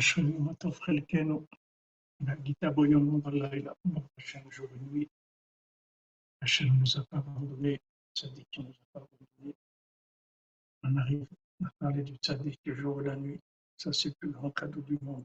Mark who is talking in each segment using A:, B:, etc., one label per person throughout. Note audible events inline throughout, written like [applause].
A: Chelkenu, Gita Boyom Balayla, Hachem jour et nuit. Nous a pas abandonné, Tzadik nous a abandonné. On arrive à parler du du jour et la nuit. Ça, c'est le plus grand cadeau du monde.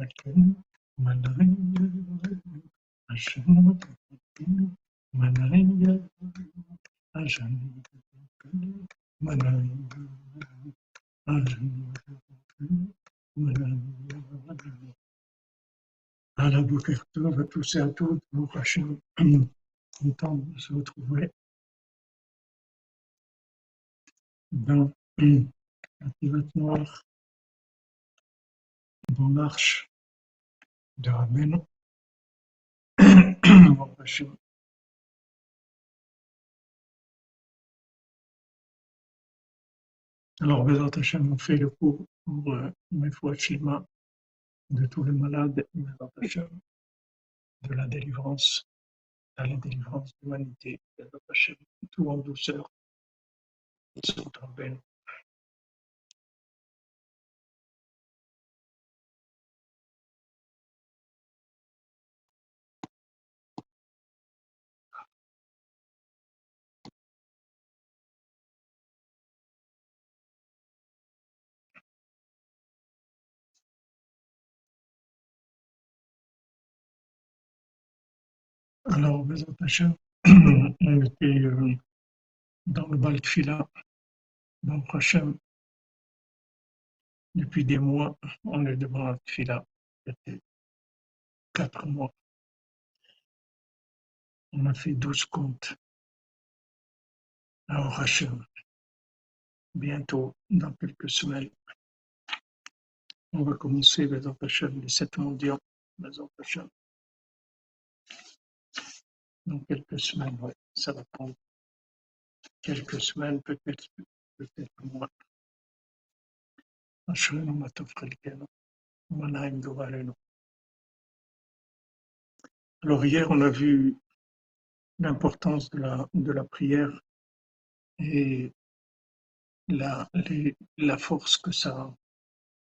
A: La Boker Tov, à tous et à toutes, pour Hachem, content de se retrouver dans la noire, dans l'arche Hachem. Alors, Bezat Hachem, fait le cours pour mes fois Shema de tous les malades, Bezat Hachem, de la délivrance, à la délivrance de l'humanité, Bezat Hachem, tout en douceur, sur Rabbeinu. Alors, Bezat [clears throat] Hachem, on était euh, dans le bal Tfila, dans Hachem, depuis des mois, on est devant la Tfila, c'était quatre mois. On a fait douze comptes. Alors, Hachem, bientôt, dans quelques semaines, on va commencer, Bezat Hachem, les sept mondiaux, Bezat. Dans quelques semaines, ouais, ça va prendre quelques semaines, peut-être peut-être moins. Dorim. Alors hier, on a vu l'importance de la, de la prière et la, les- la force que ça a.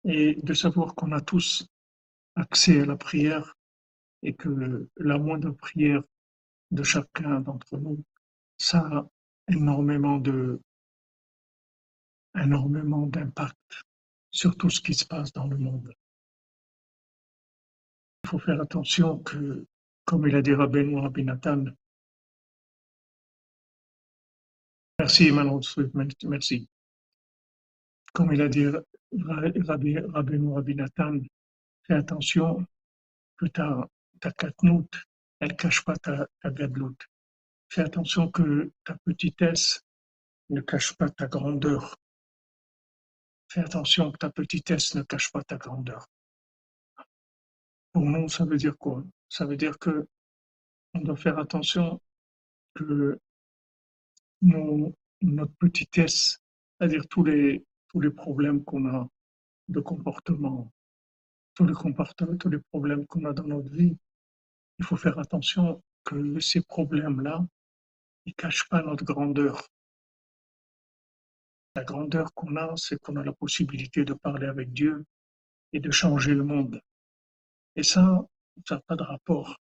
A: Et de savoir qu'on a tous accès à la prière et que la moindre prière de chacun d'entre nous, ça a énormément de, énormément d'impact sur tout ce qui se passe dans le monde. Il faut faire attention que, comme il a dit Rabbeinu Rabbi Nathan, merci Swift, merci. Comme il a dit Rabbeinu Rabbi Nathan, fais attention que ta, ta katnout, elle cache pas ta, ta. Fais attention que ta petitesse ne cache pas ta grandeur. Fais attention que ta petitesse ne cache pas ta grandeur. Pour nous, ça veut dire quoi? Ça veut dire que on doit faire attention que nos- notre petitesse, c'est-à-dire tous les, tous les problèmes qu'on a de comportement, tous les comportements, tous les problèmes qu'on a dans notre vie, il faut faire attention que ces problèmes-là, ils cachent pas notre grandeur. La grandeur qu'on a, c'est qu'on a la possibilité de parler avec Dieu et de changer le monde. Et ça, ça n'a pas de rapport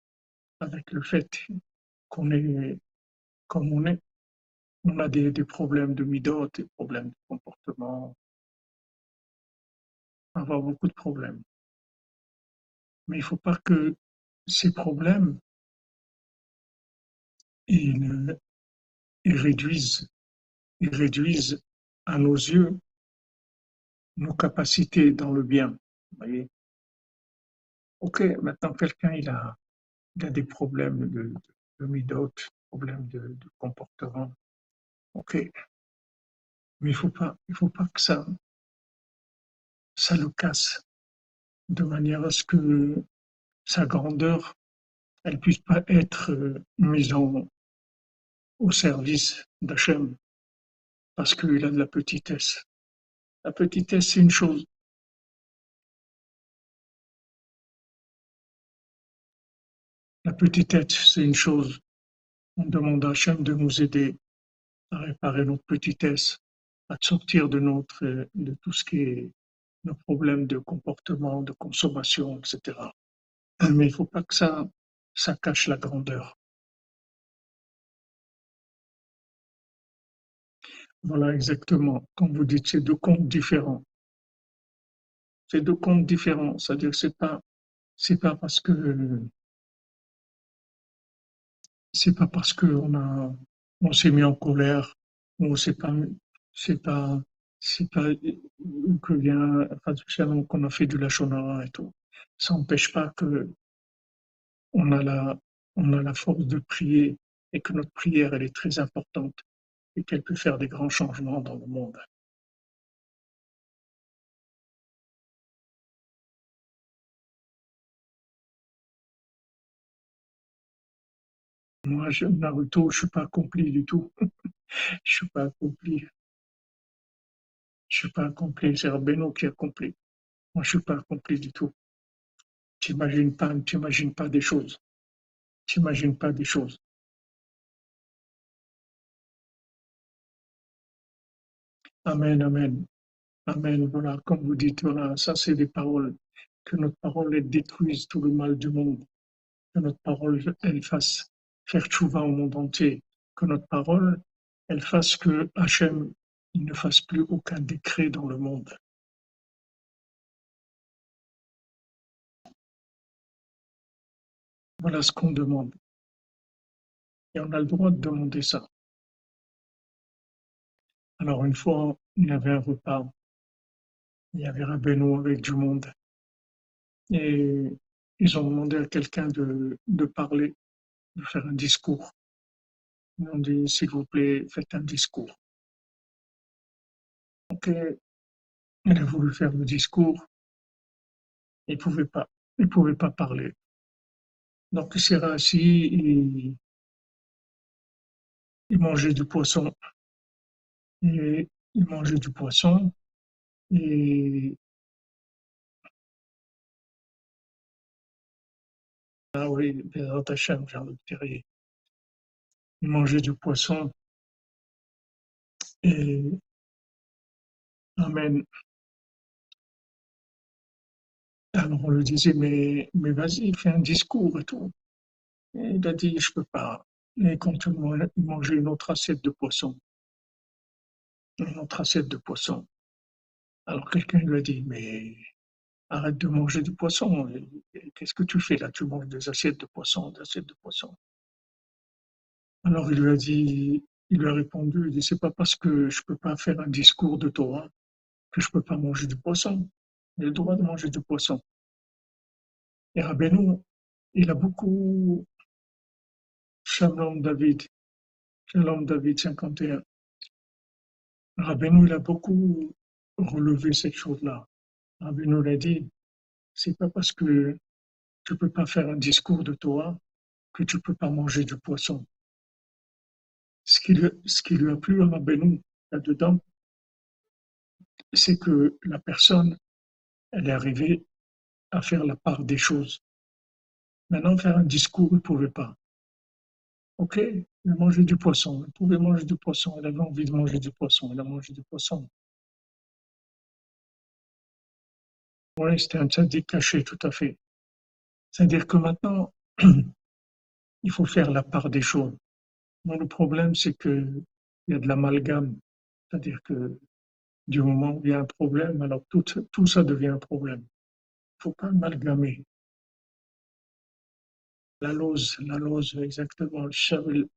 A: avec le fait qu'on est comme on est. On a des, des problèmes de midot, des problèmes de comportement, on va avoir beaucoup de problèmes. Mais il ne faut pas que ces problèmes ils, réduisent, ils réduisent à nos yeux nos capacités dans le bien. Voyez Ok, maintenant quelqu'un il a, il a des problèmes de, de midot, problèmes de, de comportement. Ok, mais il faut pas, il faut pas que ça, ça le casse de manière à ce que sa grandeur, elle puisse pas être euh, mise en, au service d'Hachem parce qu'il a de la petitesse. La petitesse, c'est une chose. La petitesse, c'est une chose. On demande à Hachem de nous aider à réparer notre petitesse, à sortir de notre, de tout ce qui est nos problèmes de comportement, de consommation, etc. Mais il ne faut pas que ça, ça cache la grandeur. Voilà exactement. Comme vous dites, c'est deux comptes différents. C'est deux comptes différents. C'est-à-dire c'est pas, c'est pas parce que c'est pas parce qu'on a, on s'est mis en colère, ou c'est pas, c'est pas, c'est pas que vient, qu'on a fait du lachonara et tout. Ça n'empêche pas que on a la, force de prier et que notre prière, elle est très importante et qu'elle peut faire des grands changements dans le monde. Moi, je, Naruto, je suis pas accompli du tout. [laughs] je suis pas accompli. Je suis pas accompli. C'est Rabbeinu qui est accompli. Moi, je suis pas accompli du tout. T'imagines pas, pas des choses. T'imagines pas des choses. Amen, amen. Amen. Voilà, comme vous dites, voilà, ça c'est des paroles. Que notre parole elle détruise tout le mal du monde. Que notre parole elle fasse faire tchouva au monde entier. Que notre parole elle fasse que Hachem il ne fasse plus aucun décret dans le monde. Voilà ce qu'on demande. Et on a le droit de demander ça. Alors une fois, il y avait un repas, il y avait un Benoît avec du monde. Et ils ont demandé à quelqu'un de, parler, de faire un discours. Ils ont dit, s'il vous plaît, faites un discours. Donc, il a voulu faire le discours. Il pouvait pas. Il pouvait pas parler. Donc, il s'est assis et il mangeait du poisson. Et il mangeait du poisson et ah oui, Bézat Hachem, Jean luc Terrier. Il mangeait du poisson et Amen. Alors on lui disait, mais, mais vas-y, fais un discours et tout. Il a dit, je peux pas. Et quand il mangeait une autre assiette de poisson. Une autre assiette de poisson. Alors quelqu'un lui a dit, mais arrête de manger du poisson. Qu'est-ce que tu fais là? Tu manges des assiettes de poisson, des assiettes de poisson. Alors il lui a dit, il lui a répondu, il dit, c'est pas parce que je peux pas faire un discours de Torah que je peux pas manger du poisson. Le droit de manger du poisson. Et Rabbeinu, il a beaucoup, Shalom David, Shalom David 51. Rabbeinu, il a beaucoup relevé cette chose-là. Rabbeinu l'a dit, c'est pas parce que tu peux pas faire un discours de toi que tu peux pas manger du poisson. Ce qui lui, ce qui lui a plu à Rabbeinu, là-dedans, c'est que la personne, elle est arrivée à faire la part des choses. Maintenant, faire un discours, il ne pouvait pas. Ok, a mangé du poisson, il pouvait manger du poisson, elle avait envie de manger du poisson, elle a mangé du poisson. Oui, c'était un tzaddik caché, tout à fait. C'est-à-dire que maintenant, [clears throat] il faut faire la part des choses. Mais le problème, c'est qu'il y a de l'amalgame. C'est-à-dire que du moment où il y a un problème, alors tout, tout ça devient un problème. Il ne faut pas amalgamer. La lose, la lose, exactement, le shavel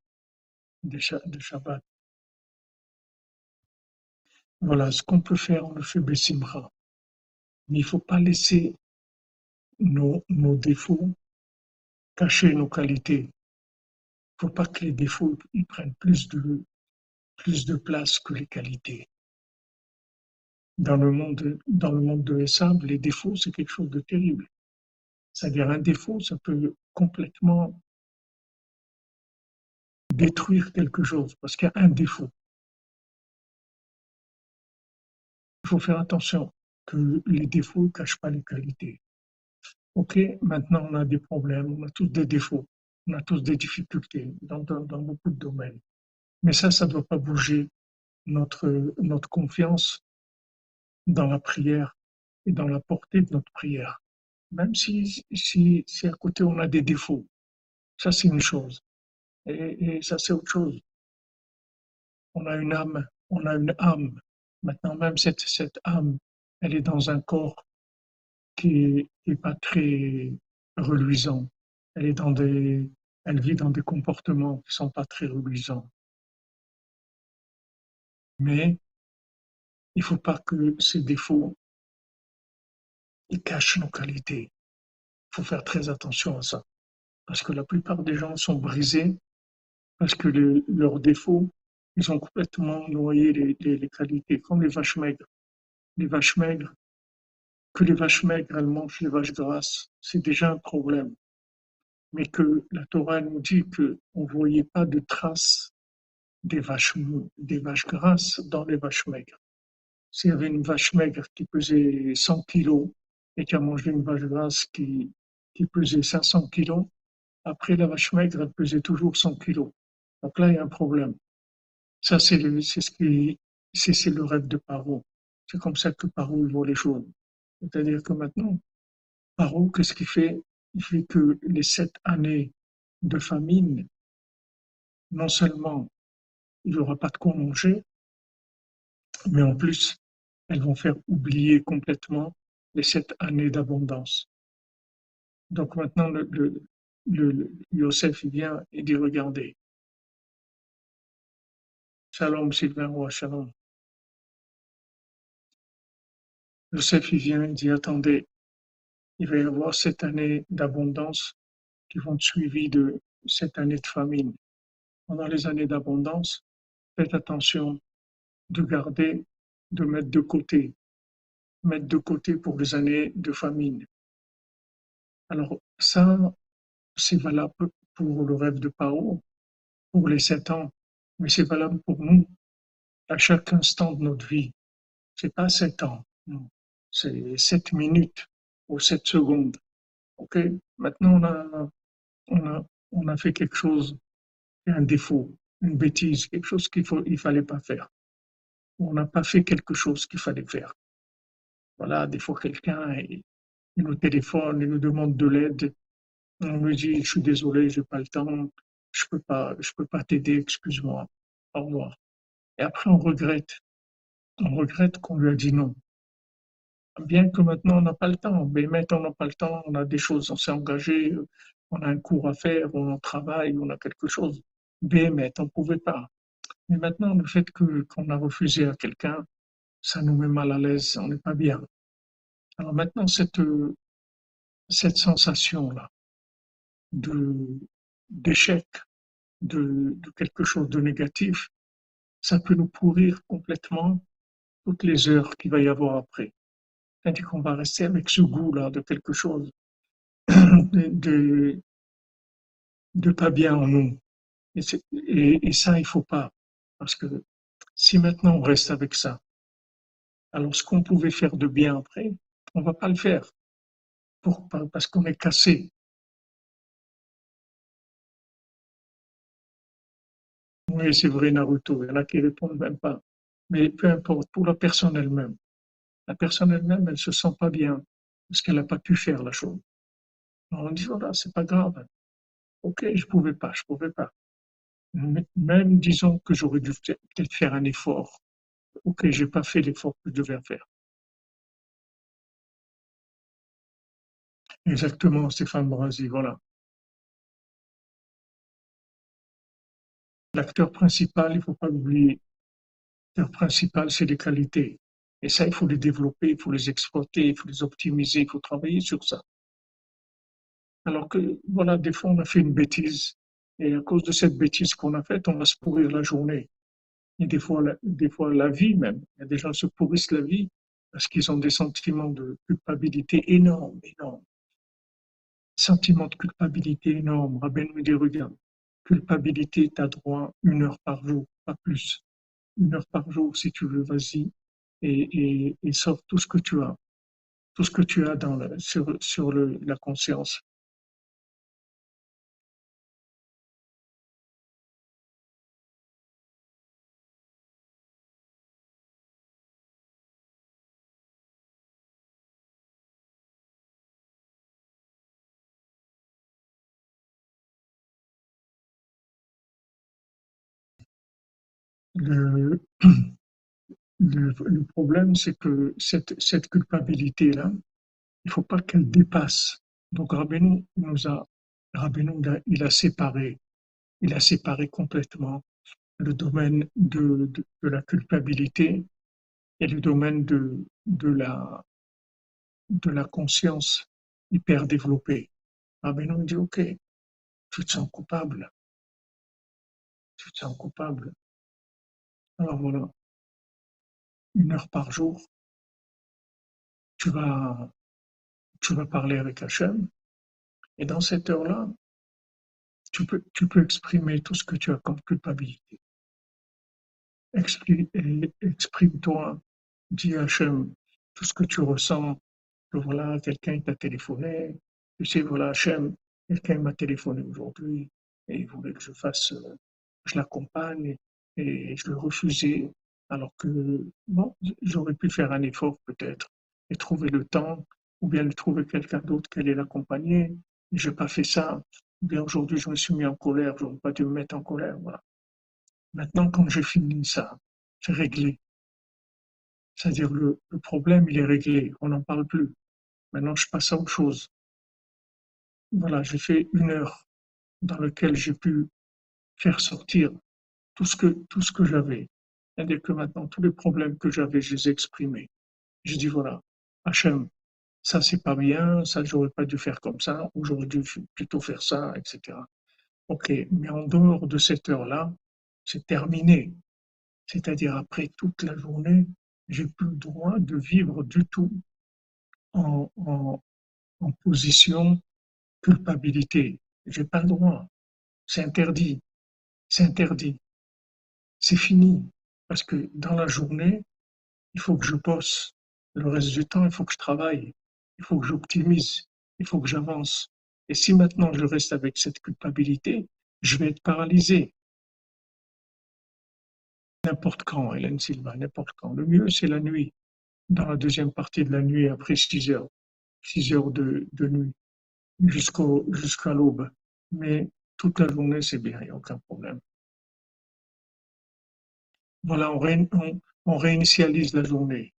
A: de, Shabbat. Voilà, ce qu'on peut faire, on le fait Bessimra. Mais il ne faut pas laisser nos, nos défauts, cacher nos qualités. Il ne faut pas que les défauts ils prennent plus de, plus de place que les qualités. Dans le monde, dans le monde de l'ESAB, les défauts, c'est quelque chose de terrible. C'est-à-dire un défaut, ça peut complètement détruire quelque chose parce qu'il y a un défaut. Il faut faire attention que les défauts ne cachent pas les qualités. Ok, maintenant on a des problèmes, on a tous des défauts, on a tous des difficultés dans, dans, beaucoup de domaines. Mais ça, ça ne doit pas bouger notre, notre confiance dans la prière et dans la portée de notre prière. Même si, si, si à côté on a des défauts, ça c'est une chose. Et, ça c'est autre chose. On a une âme, on a une âme. Maintenant même cette, cette âme, elle est dans un corps qui n'est pas très reluisant. Elle elle vit dans des comportements qui sont pas très reluisants. Mais il faut pas que ces défauts cachent nos qualités. Il faut faire très attention à ça. Parce que la plupart des gens sont brisés parce que leurs défauts, ils ont complètement noyé les, les, qualités, comme les vaches maigres. Les vaches maigres, que les vaches maigres, elles mangent les vaches grasses, c'est déjà un problème. Mais que la Torah nous dit qu'on ne voyait pas de traces des vaches, des vaches grasses dans les vaches maigres. S'il y avait une vache maigre qui pesait 100 kilos et qui a mangé une vache grasse qui, qui pesait 500 kilos, après la vache maigre, elle pesait toujours 100 kilos. Donc là, il y a un problème. Ça, c'est ce qui, c'est le rêve de Paro. C'est comme ça que Paro voit les choses. C'est-à-dire que maintenant, Paro, qu'est-ce qu'il fait? Il fait que les sept années de famine, non seulement il n'y aura pas de quoi manger, mais en plus, elles vont faire oublier complètement les sept années d'abondance. Donc maintenant, le, le, Yosef vient et dit regardez. Shalom Sylvain Roi, shalom. Yosef il vient et dit attendez, il va y avoir sept années d'abondance qui vont être suivies de sept années de famine. Pendant les années d'abondance, faites attention de garder, de mettre de côté mettre de côté pour les années de famine. Alors ça, c'est valable pour le rêve de Paro, pour les sept ans, mais c'est valable pour nous à chaque instant de notre vie. C'est pas sept ans, c'est sept minutes ou sept secondes. Ok Maintenant, on a, on a, on a fait quelque chose, un défaut, une bêtise, quelque chose qu'il faut, il fallait pas faire. On n'a pas fait quelque chose qu'il fallait faire. Voilà, des fois quelqu'un nous téléphone, il nous demande de l'aide. On lui dit, je suis désolé, j'ai pas le temps, je peux pas, je peux pas t'aider, excuse-moi, au revoir. Et après, on regrette. On regrette qu'on lui a dit non. Bien que maintenant, on n'a pas le temps. Mais maintenant, on n'a pas le temps, on a des choses, on s'est engagé, on a un cours à faire, on travaille, on a quelque chose. Mais on ne pouvait pas. Mais maintenant, le fait que, qu'on a refusé à quelqu'un, ça nous met mal à l'aise, on n'est pas bien. Alors maintenant, cette, cette sensation-là de, d'échec, de, de quelque chose de négatif, ça peut nous pourrir complètement toutes les heures qu'il va y avoir après. C'est-à-dire qu'on va rester avec ce goût-là de quelque chose [coughs] de, de, pas bien en nous. Et, et, ça, il faut pas. Parce que si maintenant on reste avec ça, alors, ce qu'on pouvait faire de bien après, on va pas le faire. Pourquoi Parce qu'on est cassé. Oui, c'est vrai, Naruto. Il y en a qui répondent même pas. Mais peu importe, pour la personne elle-même. La personne elle-même, elle se sent pas bien parce qu'elle n'a pas pu faire la chose. on dit, voilà, c'est pas grave. Ok, je pouvais pas, je pouvais pas. Même disons que j'aurais dû peut-être faire un effort Ok, j'ai pas fait l'effort que je devais faire. Exactement, Stéphane Brasi, voilà. L'acteur principal, il ne faut pas l'oublier. L'acteur principal, c'est les qualités. Et ça, il faut les développer, il faut les exploiter, il faut les optimiser, il faut travailler sur ça. Alors que, voilà, des fois, on a fait une bêtise. Et à cause de cette bêtise qu'on a faite, on va se pourrir la journée. Et des fois, la, des fois, la vie même. Il y a des gens qui se pourrissent la vie parce qu'ils ont des sentiments de culpabilité énormes, énormes. Sentiments de culpabilité énormes. Rabbi nous dit, regarde, culpabilité, tu as droit une heure par jour, pas plus. Une heure par jour, si tu veux, vas-y, et, et, et sors tout ce que tu as, tout ce que tu as dans la, sur, sur le, la conscience. Le, problème, c'est que cette, culpabilité-là, il faut pas qu'elle dépasse. Donc Rabbeinu nous a, Rabbeinu, il a séparé, il a séparé complètement le domaine de, la culpabilité et le domaine de, la, conscience hyper développée. Rabbeinu dit, OK, tu te sens coupable. Tu te sens coupable. Alors voilà, une heure par jour, tu vas, tu vas parler avec Hachem, et dans cette heure-là, tu peux, exprimer tout ce que tu as comme culpabilité. Exprime-toi, dis Hachem tout ce que tu ressens, voilà, quelqu'un t'a téléphoné, tu sais, voilà, Hachem, quelqu'un m'a téléphoné aujourd'hui, et il voulait que je fasse, euh, je l'accompagne, et je le refusais, alors que bon, j'aurais pu faire un effort peut-être et trouver le temps, ou bien trouver quelqu'un d'autre qui allait l'accompagner. Je n'ai pas fait ça. Aujourd'hui, je me suis mis en colère, je n'aurais pas dû me mettre en colère. Voilà. Maintenant, quand j'ai fini ça, c'est réglé. C'est-à-dire le, le problème, il est réglé, on n'en parle plus. Maintenant, je passe à autre chose. Voilà, j'ai fait une heure dans laquelle j'ai pu faire sortir tout ce que, tout ce que j'avais. C'est-à-dire que maintenant, tous les problèmes que j'avais, je les ai exprimés. Je dis voilà, Hachem, ça c'est pas bien, ça j'aurais pas dû faire comme ça, ou j'aurais dû plutôt faire ça, etc. Ok, mais en dehors de cette heure-là, c'est terminé. C'est-à-dire après toute la journée, j'ai plus le droit de vivre du tout en, en, en position culpabilité. J'ai pas le droit. C'est interdit. C'est interdit c'est fini. Parce que dans la journée, il faut que je bosse. Le reste du temps, il faut que je travaille. Il faut que j'optimise. Il faut que j'avance. Et si maintenant je reste avec cette culpabilité, je vais être paralysé. N'importe quand, Hélène Silva, n'importe quand. Le mieux, c'est la nuit. Dans la deuxième partie de la nuit, après 6 heures. 6 heures de, nuit. Jusqu'au, jusqu'à l'aube. Mais toute la journée, c'est bien, il n'y a aucun problème. Voilà, on, ré, on, on réinitialise la journée.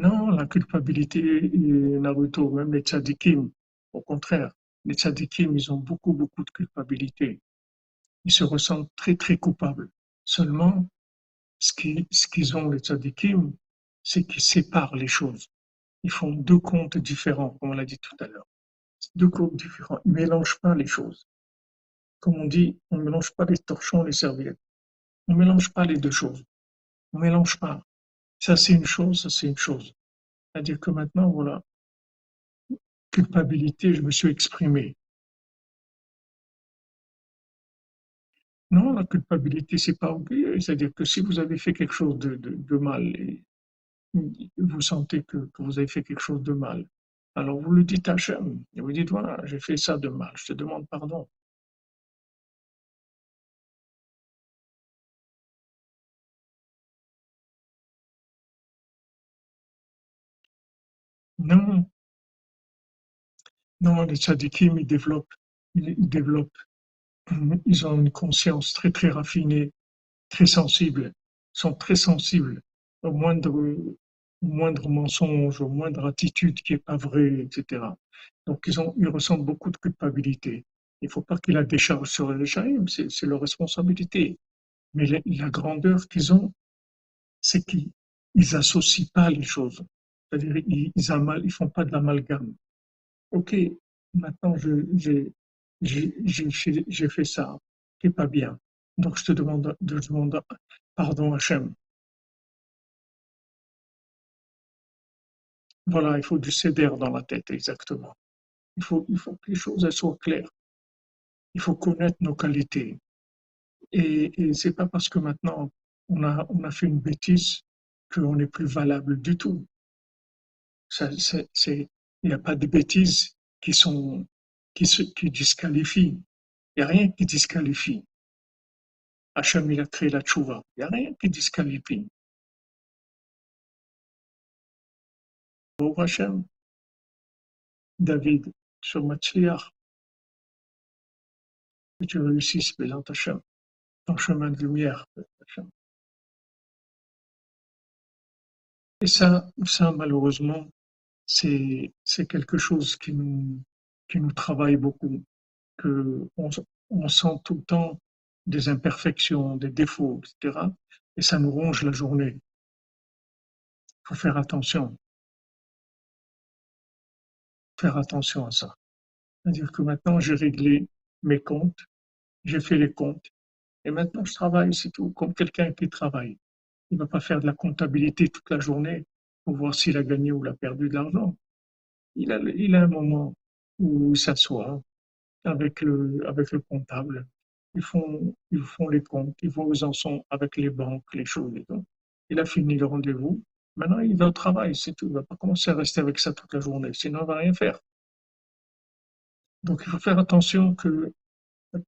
A: Non, la culpabilité, Naruto, même les tzadikim, au contraire, les tzadikim, ils ont beaucoup, beaucoup de culpabilité. Ils se ressentent très, très coupables. Seulement, ce qu'ils ont, les tzadikim, c'est qu'ils séparent les choses. Ils font deux comptes différents, comme on l'a dit tout à l'heure. Deux comptes différents. Ils mélangent pas les choses comme on dit, on ne mélange pas les torchons et les serviettes. On ne mélange pas les deux choses. On ne mélange pas. Ça, c'est une chose, ça, c'est une chose. C'est-à-dire que maintenant, voilà, culpabilité, je me suis exprimé. Non, la culpabilité, c'est pas. C'est-à-dire que si vous avez fait quelque chose de, mal et vous sentez que, que, vous avez fait quelque chose de mal, alors vous le dites à Hachem. Et vous dites, voilà, j'ai fait ça de mal, je te demande pardon. Non, non, les tzadikim, ils développent, ils développent, [clears throat] ils ont une conscience très très raffinée, très sensible, sont très sensibles au moindre, moindre mensonge, au moindre attitude qui est pas vraie, etc. Donc ils ont, ils ressentent beaucoup de culpabilité. Il faut pas qu'ils la déchargent sur les Jaïm, c'est leur responsabilité. Mais la, la grandeur qu'ils ont, c'est qu'ils ils associent pas les choses. C'est-à-dire, ils, ils font pas de l'amalgame. ok, maintenant j'ai, fait ça, qui est pas bien. Donc je te demande, pardon Hachem. Voilà, il faut du cédère dans la tête, exactement. Il faut, que les choses soient claires. Il faut connaître nos qualités. Et, et c'est pas parce que maintenant on a, on a fait une bêtise qu'on n'est plus valable du tout. Il n'y a pas de bêtises qui sont, qui qui disqualifient. Il n'y a rien qui disqualifie. Hachem, il a créé la tchouva. Il n'y a rien qui disqualifie. Pour Hachem, David, sur Matzliach, que tu réussisses, présente Hachem, ton chemin de lumière. Et ça, ça malheureusement, c'est quelque chose qui nous travaille beaucoup, que on, on sent tout le temps des imperfections, des défauts, etc. Et ça nous ronge la journée. Il faut faire attention. Faire attention à ça. C'est-à-dire que maintenant, j'ai réglé mes comptes, j'ai fait les comptes, et maintenant je travaille, c'est tout, comme quelqu'un qui travaille. Il ne va pas faire de la comptabilité toute la journée pour voir s'il a gagné ou il a perdu de l'argent. Il a, un moment où il s'assoit avec le, comptable. Ils font, les comptes, ils vont aux en sont avec les banques, les choses. Il a fini le rendez-vous. Maintenant, il va au travail, c'est tout. Il ne va pas commencer à rester avec ça toute la journée, sinon il ne va rien faire. Donc, il faut faire attention que,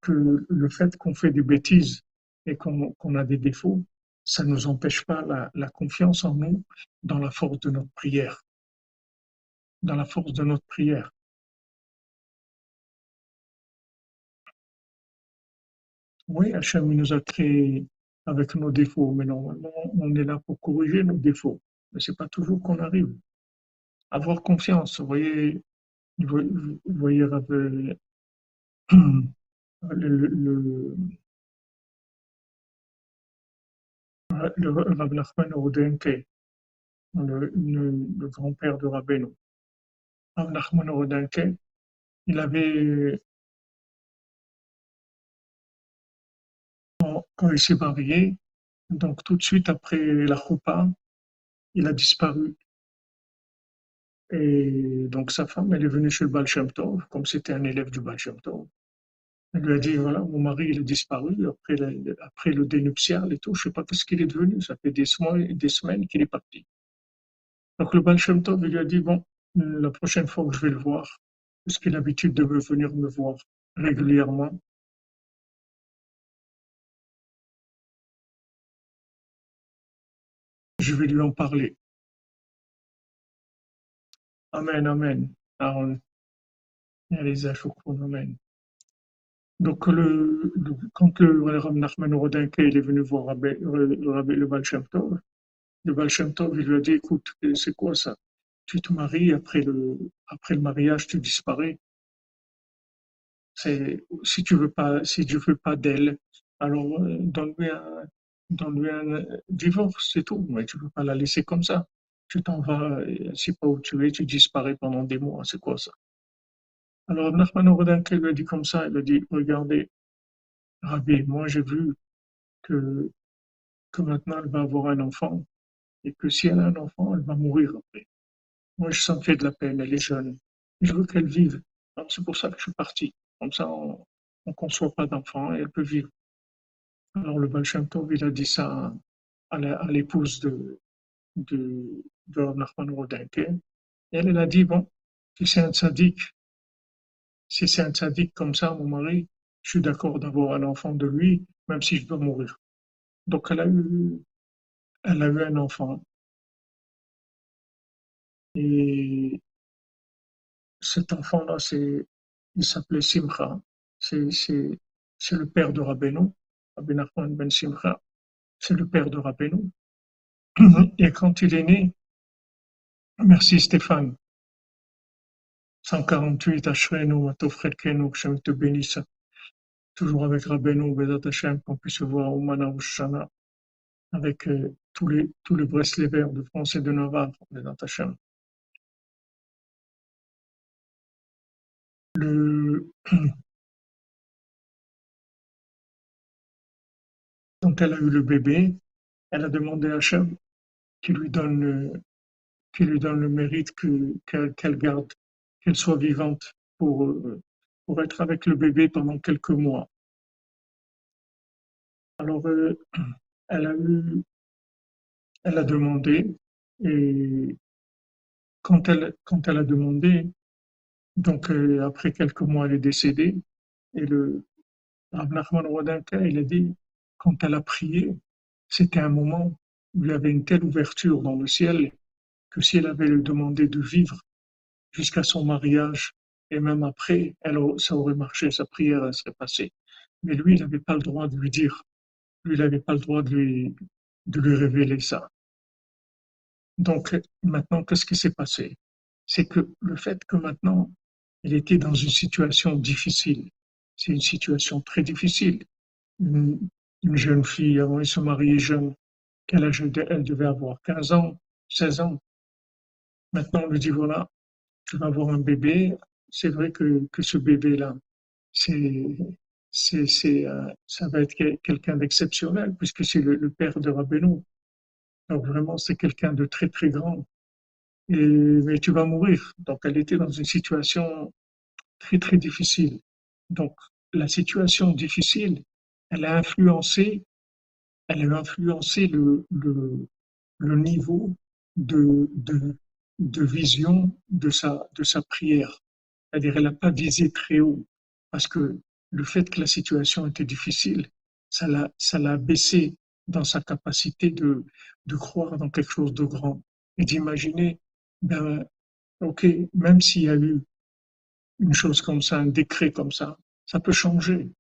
A: le fait qu'on fait des bêtises et qu'on a des défauts, ça ne nous empêche pas la, confiance en nous dans la force de notre prière. Dans la force de notre prière. Oui, Hachem nous a créés avec nos défauts, mais normalement, on est là pour corriger nos défauts. Mais c'est pas toujours qu'on arrive. Avoir confiance, vous voyez, vous voyez avec [clears throat] le, le Nachman Rodenke, le, grand-père de Rabbeinu. Rav Nachman il avait, quand il s'est marié, donc tout de suite après la choupa, il a disparu. Et donc sa femme, elle est venue chez le Baal Shem Tov, comme c'était un élève du Baal Shem Tov. Elle lui a dit, voilà, mon mari, il a disparu après, après le dénuptial et tout, je sais pas ce qu'il est devenu, ça fait des semaines, des semaines qu'il est parti. Donc le Baal Tov, lui a dit, bon, la prochaine fois que je vais le voir, parce qu'il a l'habitude de venir me voir régulièrement, je vais lui en parler. Amen, amen. Aaron. Amen. Donc, le, le, quand le Ram Nachman Rodinke est venu voir Rabbi, le, le Baal Shem Tov, le Baal Tov, il lui a dit, écoute, c'est quoi ça? Tu te maries, après le, après le mariage, tu disparais. C'est, si tu veux pas, si tu veux pas d'elle, alors euh, donne-lui un, donne-lui un divorce, c'est tout. Mais tu peux pas la laisser comme ça. Tu t'en vas, sait pas où tu es, tu disparais pendant des mois, c'est quoi ça? Alors Nachman Rodinke lui a dit comme ça, il a dit, regardez, Rabbi, moi j'ai vu que, que maintenant elle va avoir un enfant et que si elle a un enfant, elle va mourir après. Moi, je sens fait de la peine, elle est jeune. Je veux qu'elle vive. C'est pour ça que je suis parti. Comme ça, on ne conçoit pas d'enfant et elle peut vivre. Alors le Baal Tov, il a dit ça à l'épouse de, de, de Nachman Rodinke. Et elle, elle a dit, bon, si c'est un sadique, si c'est un sadique comme ça, mon mari, je suis d'accord d'avoir un enfant de lui, même si je dois mourir. Donc elle a eu, elle a eu un enfant. Et cet enfant-là, c'est, il s'appelait Simcha. C'est, c'est, c'est le père de Rabbeinu, Rabbi ben Simcha. C'est le père de Rabbeinu. Et quand il est né, merci Stéphane, 148, Ashrenu, Atofredkenu, que te bénisse, toujours avec Rabbeinu, Bezat Hashem, qu'on puisse voir au Mana Shana, avec euh, tous les, tous les Breslevers de France et de Navarre, Bezat Hashem. le, [clears throat] quand elle a eu le bébé, elle a demandé à Hachem qu'il lui donne, qu'il lui donne le mérite que, qu'elle, garde, qu'elle soit vivante pour, pour être avec le bébé pendant quelques mois. Alors, euh, [clears throat] elle a eu, elle a demandé, et quand elle, quand elle a demandé, donc euh, après quelques mois, elle est décédée, et le Rav Nachman il a dit, quand elle a prié, c'était un moment où il y avait une telle ouverture dans le ciel que si elle avait demandé de vivre jusqu'à son mariage, et même après, ça aurait marché, sa prière elle serait passée. Mais lui, il n'avait pas le droit de lui dire lui, il n'avait pas le droit de lui, de lui révéler ça. Donc maintenant, qu'est-ce qui s'est passé? C'est que le fait que maintenant, il était dans une situation difficile, c'est une situation très difficile. Une, jeune fille, avant de se marier jeune, quel âge elle devait avoir? 15 ans, 16 ans. Maintenant, on lui dit, voilà, tu vas avoir un bébé. C'est vrai que, que ce bébé-là, c'est c'est, c'est, euh, ça va être quelqu'un d'exceptionnel puisque c'est le, père de Rabbeinu. Donc vraiment, c'est quelqu'un de très très grand. Et, mais tu vas mourir. Donc elle était dans une situation très très difficile. Donc la situation difficile, elle a influencé, elle a influencé le, le, le niveau de, de, de vision de sa, de sa prière. C'est-à-dire, elle n'a pas visé très haut parce que le fait que la situation était difficile, ça l'a, ça l'a baissé dans sa capacité de, de croire dans quelque chose de grand et d'imaginer, ben, ok, même s'il y a eu une chose comme ça, un décret comme ça, ça peut changer.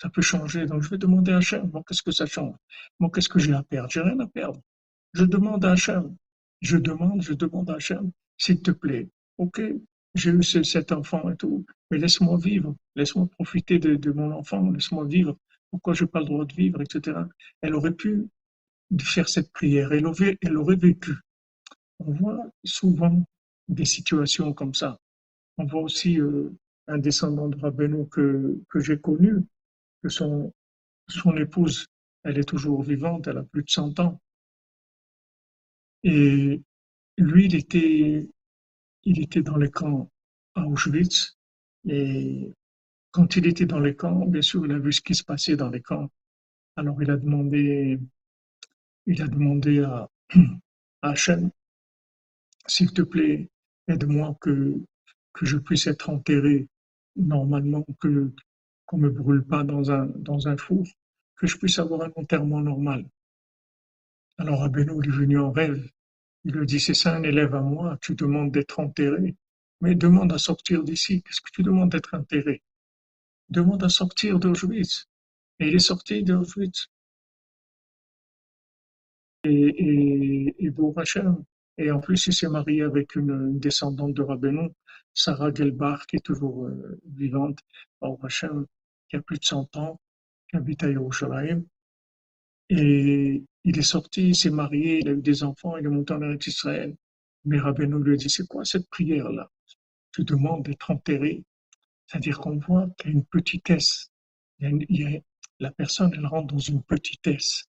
A: Ça peut changer. Donc je vais demander à Hachem, bon, qu'est-ce que ça change? Moi, qu'est-ce que j'ai à perdre? J'ai rien à perdre. Je demande à Hachem. Je demande, je demande à Hachem, s'il te plaît, ok, j'ai eu cet enfant et tout, mais laisse-moi vivre, laisse-moi profiter de, mon enfant, laisse-moi vivre, pourquoi je n'ai pas le droit de vivre, etc. Elle aurait pu faire cette prière, elle aurait, elle aurait vécu. On voit souvent des situations comme ça. On voit aussi euh, un descendant de Rabbeinu que, que j'ai connu, que son, son épouse, elle est toujours vivante, elle a plus de 100 ans. Et lui, il était il était dans les camps à Auschwitz et quand il était dans les camps, bien sûr, il a vu ce qui se passait dans les camps. Alors il a demandé, il a demandé à, [clears throat] à Hachem, s'il te plaît, aide-moi que, que je puisse être enterré normalement, que qu'on me brûle pas dans un, dans un four, que je puisse avoir un enterrement normal. Alors Abeno est venu en rêve il lui dit, c'est ça un élève à moi, tu demandes d'être enterré, mais demande à sortir d'ici. Qu'est-ce que tu demandes d'être enterré? Demande à sortir d'Auschwitz. Et il est sorti d'Auschwitz. Et, et, et Et en plus, il s'est marié avec une, descendante de Rabbeinu, Sarah Gelbach, qui est toujours euh, vivante, Baruch qui a plus de 100 ans, qui habite à Yerushalayim. Et il est sorti, il s'est marié, il a eu des enfants, il est monté en Eretz Israël. Mais Rabbeinu lui a dit, c'est quoi cette prière-là? Tu demandes d'être enterré. C'est-à-dire qu'on voit qu'il y a une petitesse. la personne, elle rentre dans une petitesse.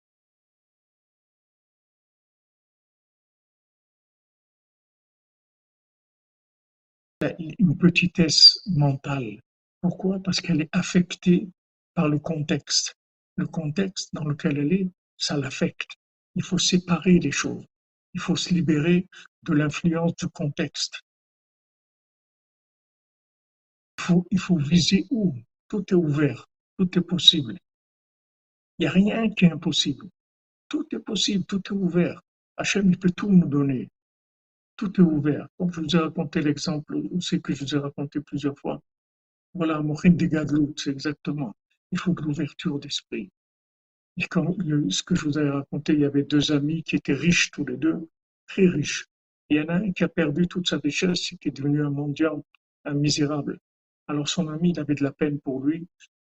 A: Une petitesse mentale. Pourquoi? Parce qu'elle est affectée par le contexte le contexte dans lequel elle est, ça l'affecte. Il faut séparer les choses. Il faut se libérer de l'influence du contexte. Il faut, viser où? Tout est ouvert, tout est possible. Il n'y a rien qui est impossible. Tout est possible, tout est ouvert. Hachem, il peut tout nous donner. Tout est ouvert. Comme je vous ai raconté l'exemple, c'est que je vous ai raconté plusieurs fois. Voilà, Mochin de Gadlout, c'est exactement il faut de l'ouverture d'esprit. Et quand ce que je vous avais raconté, il y avait deux amis qui étaient riches tous les deux, très riches. il y en a un qui a perdu toute sa richesse, qui est devenu un mendiant, un misérable. Alors son ami, il avait de la peine pour lui.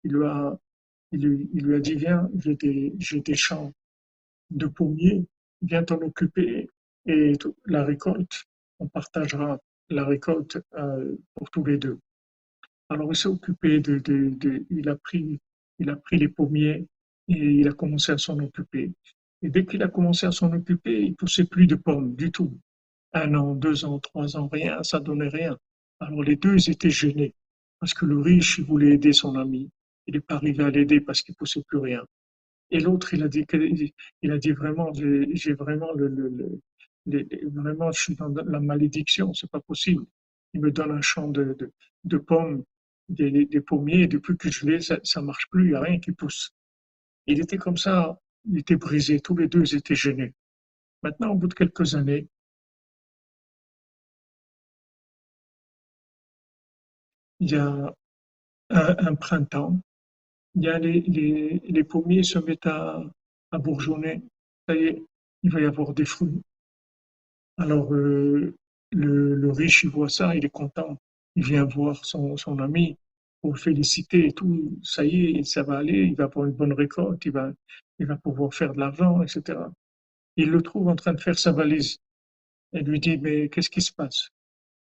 A: Il lui a, il lui, a dit, viens, j'ai des, j'ai des champs de pommiers, viens t'en occuper et la récolte, on partagera la récolte euh, pour tous les deux. Alors il s'est occupé de, de, de- il a pris, il a pris les pommiers et il a commencé à s'en occuper. Et dès qu'il a commencé à s'en occuper, il poussait plus de pommes du tout. Un an, deux ans, trois ans, rien, ça donnait rien. Alors les deux, ils étaient gênés parce que le riche, il voulait aider son ami. Il n'est pas arrivé à l'aider parce qu'il poussait plus rien. Et l'autre, il a dit, il a dit vraiment, j'ai vraiment le, vraiment, je suis dans la malédiction, c'est pas possible. Il me donne un champ de, de, de pommes, des, des pommiers, et depuis que je l'ai, ça, ça marche plus, il n'y a rien qui pousse. Il était comme ça, il était brisé, tous les deux étaient gênés. Maintenant, au bout de quelques années, il y a un, printemps, il y a les, pommiers se mettent à, bourgeonner. Ça y est, il va y avoir des fruits. Alors, euh, le, riche, il voit ça, il est content. Il vient voir son ami féliciter et tout. Ça y est, ça va aller, il va avoir une bonne récolte, il va, il va pouvoir faire de l'argent, etc. Il le trouve en train de faire sa valise. Elle lui dit, mais qu'est-ce qui se passe?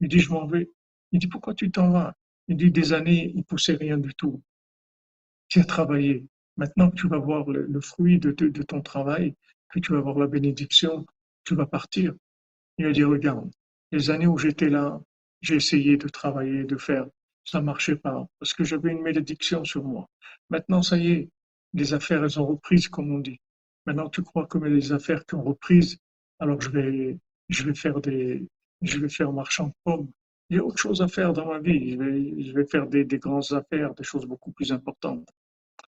A: Il dit, je m'en vais. Il dit, pourquoi tu t'en vas? Il dit, des années, il poussait rien du tout. Tu as travaillé. Maintenant que tu vas voir le, fruit de, de ton travail, que tu vas voir la bénédiction, tu vas partir. Il a dit, regarde, les années où j'étais là, j'ai essayé de travailler, de faire, ça marchait pas, parce que j'avais une malédiction sur moi. Maintenant, ça y est, les affaires, elles ont repris, comme on dit. Maintenant, tu crois que les affaires qui ont repris, alors je vais, je vais faire des, je vais faire marchand de pommes. Il y a autre chose à faire dans ma vie. Je vais, je vais faire des, des grandes affaires, des choses beaucoup plus importantes.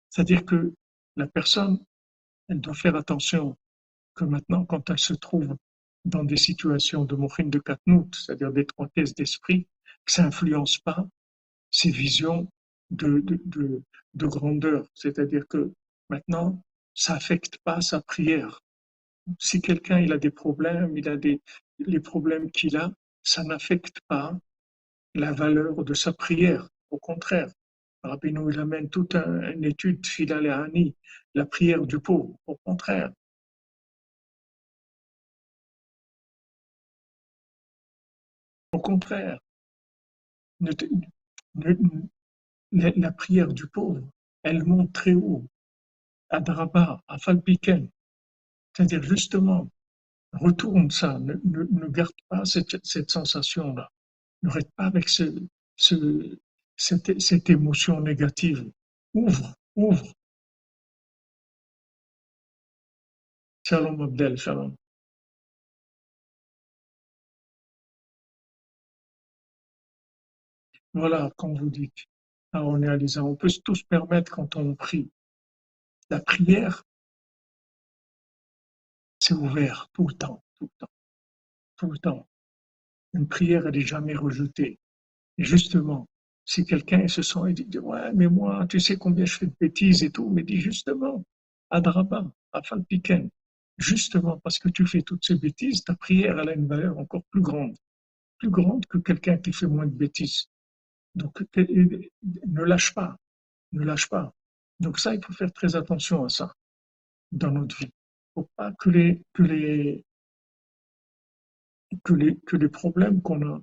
A: C'est-à-dire que la personne, elle doit faire attention que maintenant, quand elle se trouve dans des situations de mourine de katnout, c'est-à-dire d'étroitesse d'esprit, que ça n'influence pas ses visions de, de, de, de grandeur. C'est-à-dire que maintenant, ça affecte pas sa prière. Si quelqu'un il a des problèmes, il a les problèmes qu'il a, ça n'affecte pas la valeur de sa prière. Au contraire, Rabbeinu il amène toute un, une étude Filal et Ani, la prière du pauvre. Au contraire, au contraire, la, la prière du pauvre, elle monte très haut, à Draba, à Falpiken. C'est-à-dire justement, retourne ça, ne, garde pas cette, sensation-là. Ne reste pas avec ce, cette, cette émotion négative. Ouvre, ouvre. Shalom Abdel, shalom. Voilà, comme vous dites, on est à l'Isa. On peut tous permettre quand on prie. La prière, c'est ouvert tout le temps, tout le temps, tout le temps. Une prière, elle n'est jamais rejetée. Et justement, si quelqu'un se sent et dit, ouais, mais moi, tu sais combien je fais de bêtises et tout, mais dis justement, à Draba, à Falpiken, justement parce que tu fais toutes ces bêtises, ta prière, elle a une valeur encore plus grande, plus grande que quelqu'un qui fait moins de bêtises. Donc, ne lâche pas, ne lâche pas. Donc ça, il faut faire très attention à ça dans notre vie. Il ne faut pas que les, que les, que les, que les problèmes qu'on a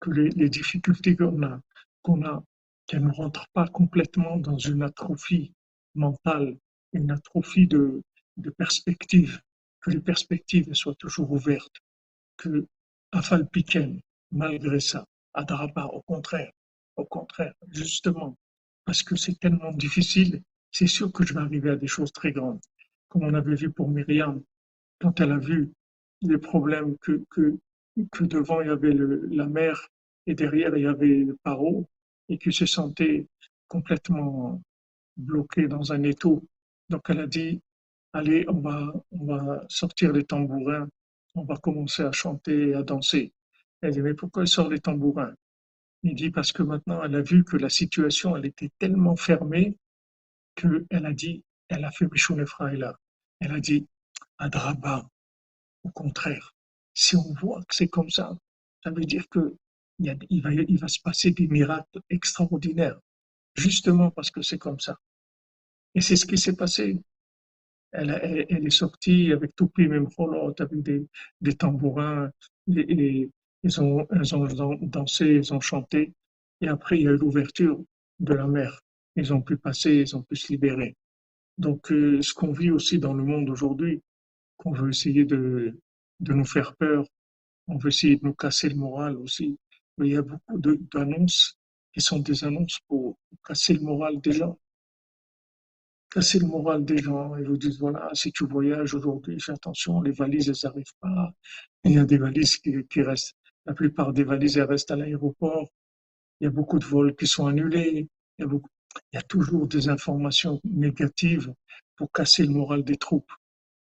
A: que les, difficultés qu'on a, qu'on a, qu'elles ne rentrent pas complètement dans une atrophie mentale, une atrophie de, de perspective, que les perspectives soient toujours ouvertes, que Afal Piken, malgré ça, Adraba, au contraire, au contraire, justement, parce que c'est tellement difficile, c'est sûr que je vais arriver à des choses très grandes. Comme on avait vu pour Myriam, quand elle a vu les problèmes que, que, que devant il y avait la mer et derrière il y avait le paro et qui se sentait complètement bloqué dans un étau. Donc elle a dit, allez, on va, on va sortir les tambourins, on va commencer à chanter et à danser. Elle dit, mais pourquoi elle sort les tambourins? Il dit, parce que maintenant elle a vu que la situation, elle était tellement fermée qu'elle a dit, elle a fait Mishon Efraïla. Elle a dit, Adraba, au contraire, si on voit que c'est comme ça, ça veut dire que il, va, il va se passer des miracles extraordinaires, justement parce que c'est comme ça. Et c'est ce qui s'est passé. Elle, elle, est sortie avec tout même avec des, des tambourins, et, et ils ont, ils ont dansé, ils ont chanté. Et après, il y a eu l'ouverture de la mer. Ils ont pu passer, ils ont pu se libérer. Donc, euh, ce qu'on vit aussi dans le monde aujourd'hui, qu'on veut essayer de, de nous faire peur, on veut essayer de nous casser le moral aussi. Il y a beaucoup d'annonces qui sont des annonces pour casser le moral des gens. Casser le moral des gens. Ils vous disent, voilà, si tu voyages aujourd'hui, fais attention, les valises, elles n'arrivent pas. Il y a des valises qui restent. La plupart des valises, restent à l'aéroport. Il y a beaucoup de vols qui sont annulés. Il y a, toujours des informations négatives pour casser le moral des troupes.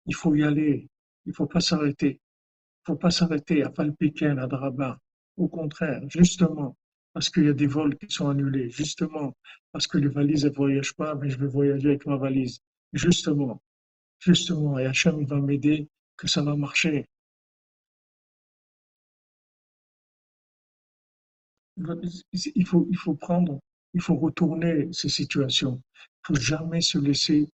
A: Il faut y aller. Il faut pas s'arrêter. Il faut pas s'arrêter à Falpiken, à Drabat. Au contraire, justement, parce qu'il y a des vols qui sont annulés, justement, parce que les valises ne voyagent pas, mais je vais voyager avec ma valise. Justement, justement, et Hachem va m'aider, que ça va marcher. Il faut, il faut prendre, il faut retourner ces situations. Il faut jamais se laisser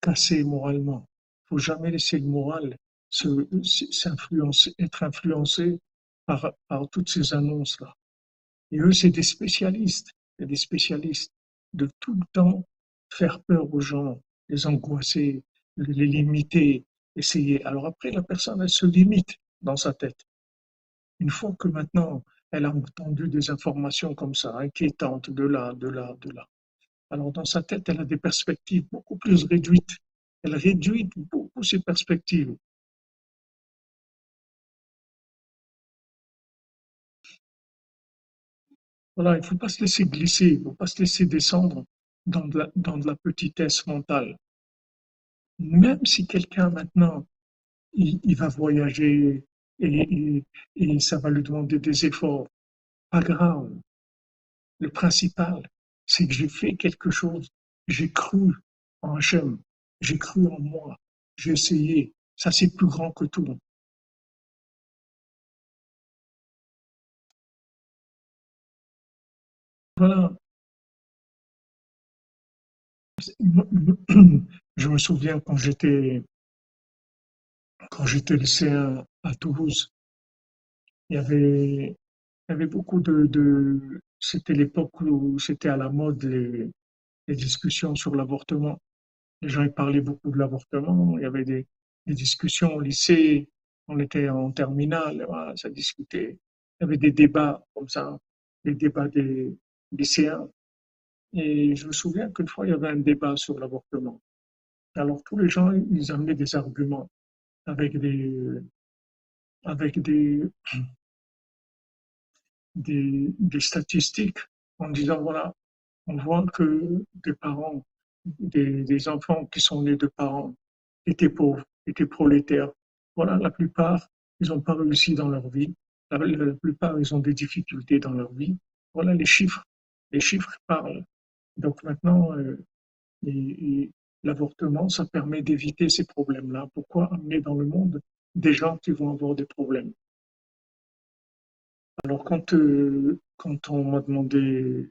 A: casser moralement. Il faut jamais laisser le moral s'influencer, être influencé par, par toutes ces annonces-là. Et eux, c'est des spécialistes, c'est des spécialistes de tout le temps faire peur aux gens, les angoisser, les limiter, essayer. Alors après, la personne, elle se limite dans sa tête. Une fois que maintenant, elle a entendu des informations comme ça, inquiétantes, de là, de là, de là. Alors dans sa tête, elle a des perspectives beaucoup plus réduites. Elle réduit beaucoup ses perspectives. Voilà, il ne faut pas se laisser glisser, il ne faut pas se laisser descendre dans de la, petitesse mentale. Même si quelqu'un maintenant, il, va voyager et, ça va lui demander des efforts, pas grave. Le principal, c'est que j'ai fait quelque chose, j'ai cru en Hachem, j'ai cru en moi, j'ai essayé. Ça, c'est plus grand que tout. Voilà. Je me souviens quand j'étais quand j'étais lycéen à Toulouse, il y avait, beaucoup de, c'était l'époque où c'était à la mode les, discussions sur l'avortement. Les gens y parlaient beaucoup de l'avortement. Il y avait des, des, discussions au lycée. On était en terminale, voilà, ça discutait. Il y avait des débats comme ça, des débats des, lycéens. Et je me souviens qu'une fois, il y avait un débat sur l'avortement. Alors, tous les gens, ils amenaient des arguments avec des, avec des, des, statistiques en disant, voilà, on voit que des parents, des, enfants qui sont nés de parents étaient pauvres, étaient prolétaires. Voilà, la plupart, ils n'ont pas réussi dans leur vie. La, la, plupart, ils ont des difficultés dans leur vie. Voilà les chiffres les chiffres parlent. Donc maintenant, euh, l'avortement, ça permet d'éviter ces problèmes-là. Pourquoi amener dans le monde des gens qui vont avoir des problèmes? Alors quand, euh, quand on m'a demandé,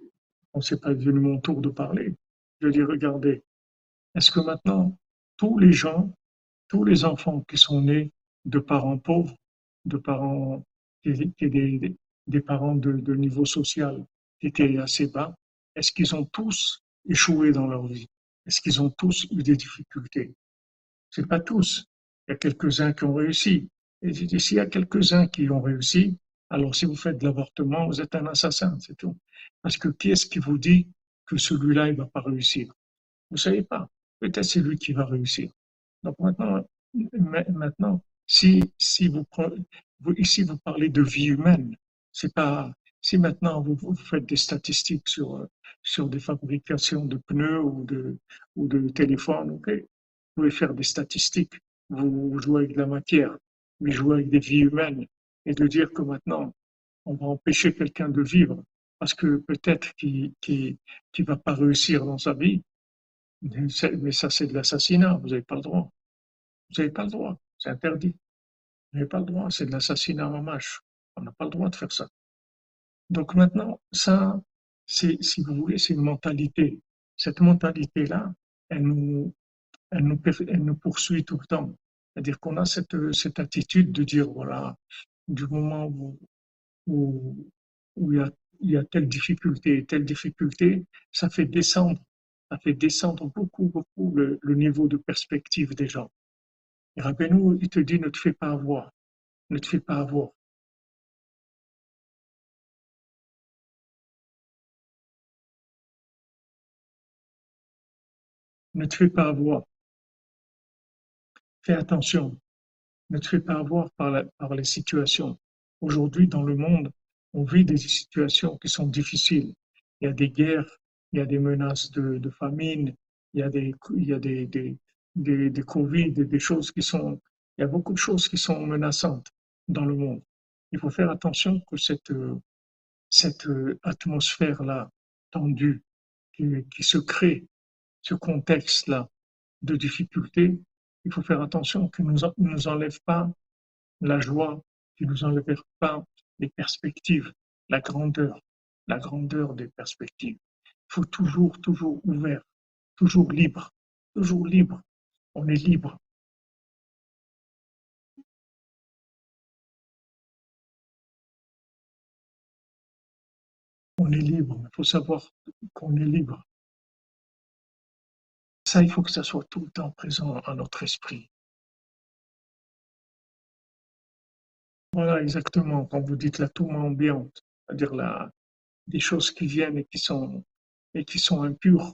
A: on s'est pas venu mon tour de parler, je dis regardez, est-ce que maintenant tous les gens, tous les enfants qui sont nés de parents pauvres, de parents des, des parents de, niveau social étaient assez bas, est-ce qu'ils ont tous échoué dans leur vie? Est-ce qu'ils ont tous eu des difficultés? C'est pas tous. Il y a quelques-uns qui ont réussi. Et s'il y a quelques-uns qui ont réussi, alors si vous faites de l'avortement, vous êtes un assassin, c'est tout. Parce que qui est-ce qui vous dit que celui-là, il va pas réussir? Vous savez pas. Peut-être c'est lui qui va réussir. Donc maintenant, maintenant, si, si vous, ici vous parlez de vie humaine, c'est pas, si maintenant vous, vous faites des statistiques sur, euh, sur des fabrications de pneus ou de, ou de téléphones, vous pouvez faire des statistiques, vous jouez avec la matière, mais jouez avec des vies humaines, et de dire que maintenant, on va empêcher quelqu'un de vivre parce que peut-être qu'il qui qui va pas réussir dans sa vie, mais ça c'est de l'assassinat, vous n'avez pas le droit. Vous n'avez pas le droit, c'est interdit. Vous n'avez pas le droit, c'est de l'assassinat en mâche. On n'a pas le droit de faire ça. Donc maintenant, ça, c'est, si vous voulez, c'est une mentalité. Cette mentalité-là, elle nous, elle nous, elle nous poursuit tout le temps. C'est-à-dire qu'on a cette, cette attitude de dire, voilà, du moment où, où, il y a, y a telle difficulté, telle difficulté, ça fait descendre, ça fait descendre beaucoup, beaucoup le, niveau de perspective des gens. Et Rabbeinu, il te dit, ne te fais pas avoir, ne te fais pas avoir. Ne fais pas avoir. Fais attention. Ne fais pas avoir par, par les situations. Aujourd'hui, dans le monde, on vit des situations qui sont difficiles. Il y a des guerres, il y a des menaces de, famine, il y a des, il y a des, des, des, des Covid, des choses qui sont, il y a beaucoup de choses qui sont menaçantes dans le monde. Il faut faire attention que cette, cette atmosphère-là tendue qui se crée, ce contexte-là de difficulté, il faut faire attention qu'il ne nous, enlève pas la joie, qu'il ne nous enlève pas les perspectives, la grandeur, la grandeur des perspectives. Il faut toujours, toujours ouvert, toujours libre, toujours libre. On est libre. On est libre, il faut savoir qu'on est libre. Ça, il faut que ça soit tout le temps présent à notre esprit. Voilà, exactement. Quand vous dites la touma ambiante, c'est-à-dire la, des choses qui viennent et qui sont, impures,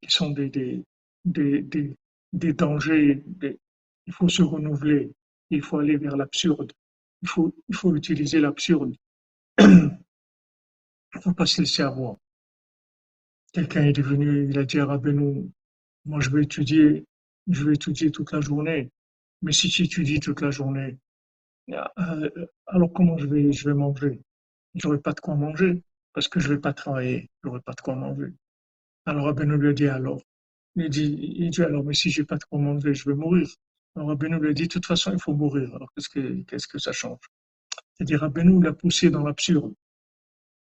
A: qui sont des, dangers. il faut se renouveler. Il faut aller vers l'absurde. Il faut, il faut utiliser l'absurde. Il ne faut pas se laisser avoir. Quelqu'un est devenu, il a dit à Rabbeinu, moi je vais étudier, je vais étudier toute la journée. Mais si tu étudies toute la journée, euh, alors comment je vais, je vais manger? J'aurai pas de quoi manger parce que je vais pas travailler, j'aurai pas de quoi manger. Alors Rabbeinu lui a dit alors, il dit, il dit alors mais si j'ai pas de quoi manger, je vais mourir. Alors Rabbeinu lui a dit de toute façon il faut mourir. Alors qu'est-ce que qu'est-ce que ça change? C'est-à-dire Rabbeinu l'a poussé dans l'absurde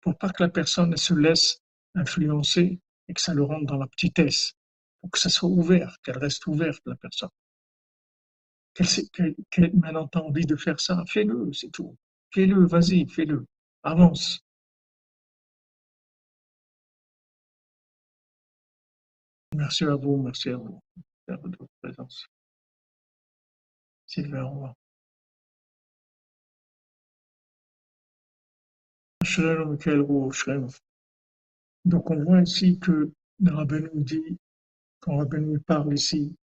A: pour pas que la personne se laisse influencer et que ça le rentre dans la petitesse, que ça soit ouvert, qu'elle reste ouverte la personne qu'elle t'as envie de faire ça, fais-le, c'est tout. Fais-le, vas-y, fais-le. Avance. Merci à vous, merci à vous, de votre présence. Sylvain, revoir. Donc on voit ici que le nous dit, quand nous parle ici,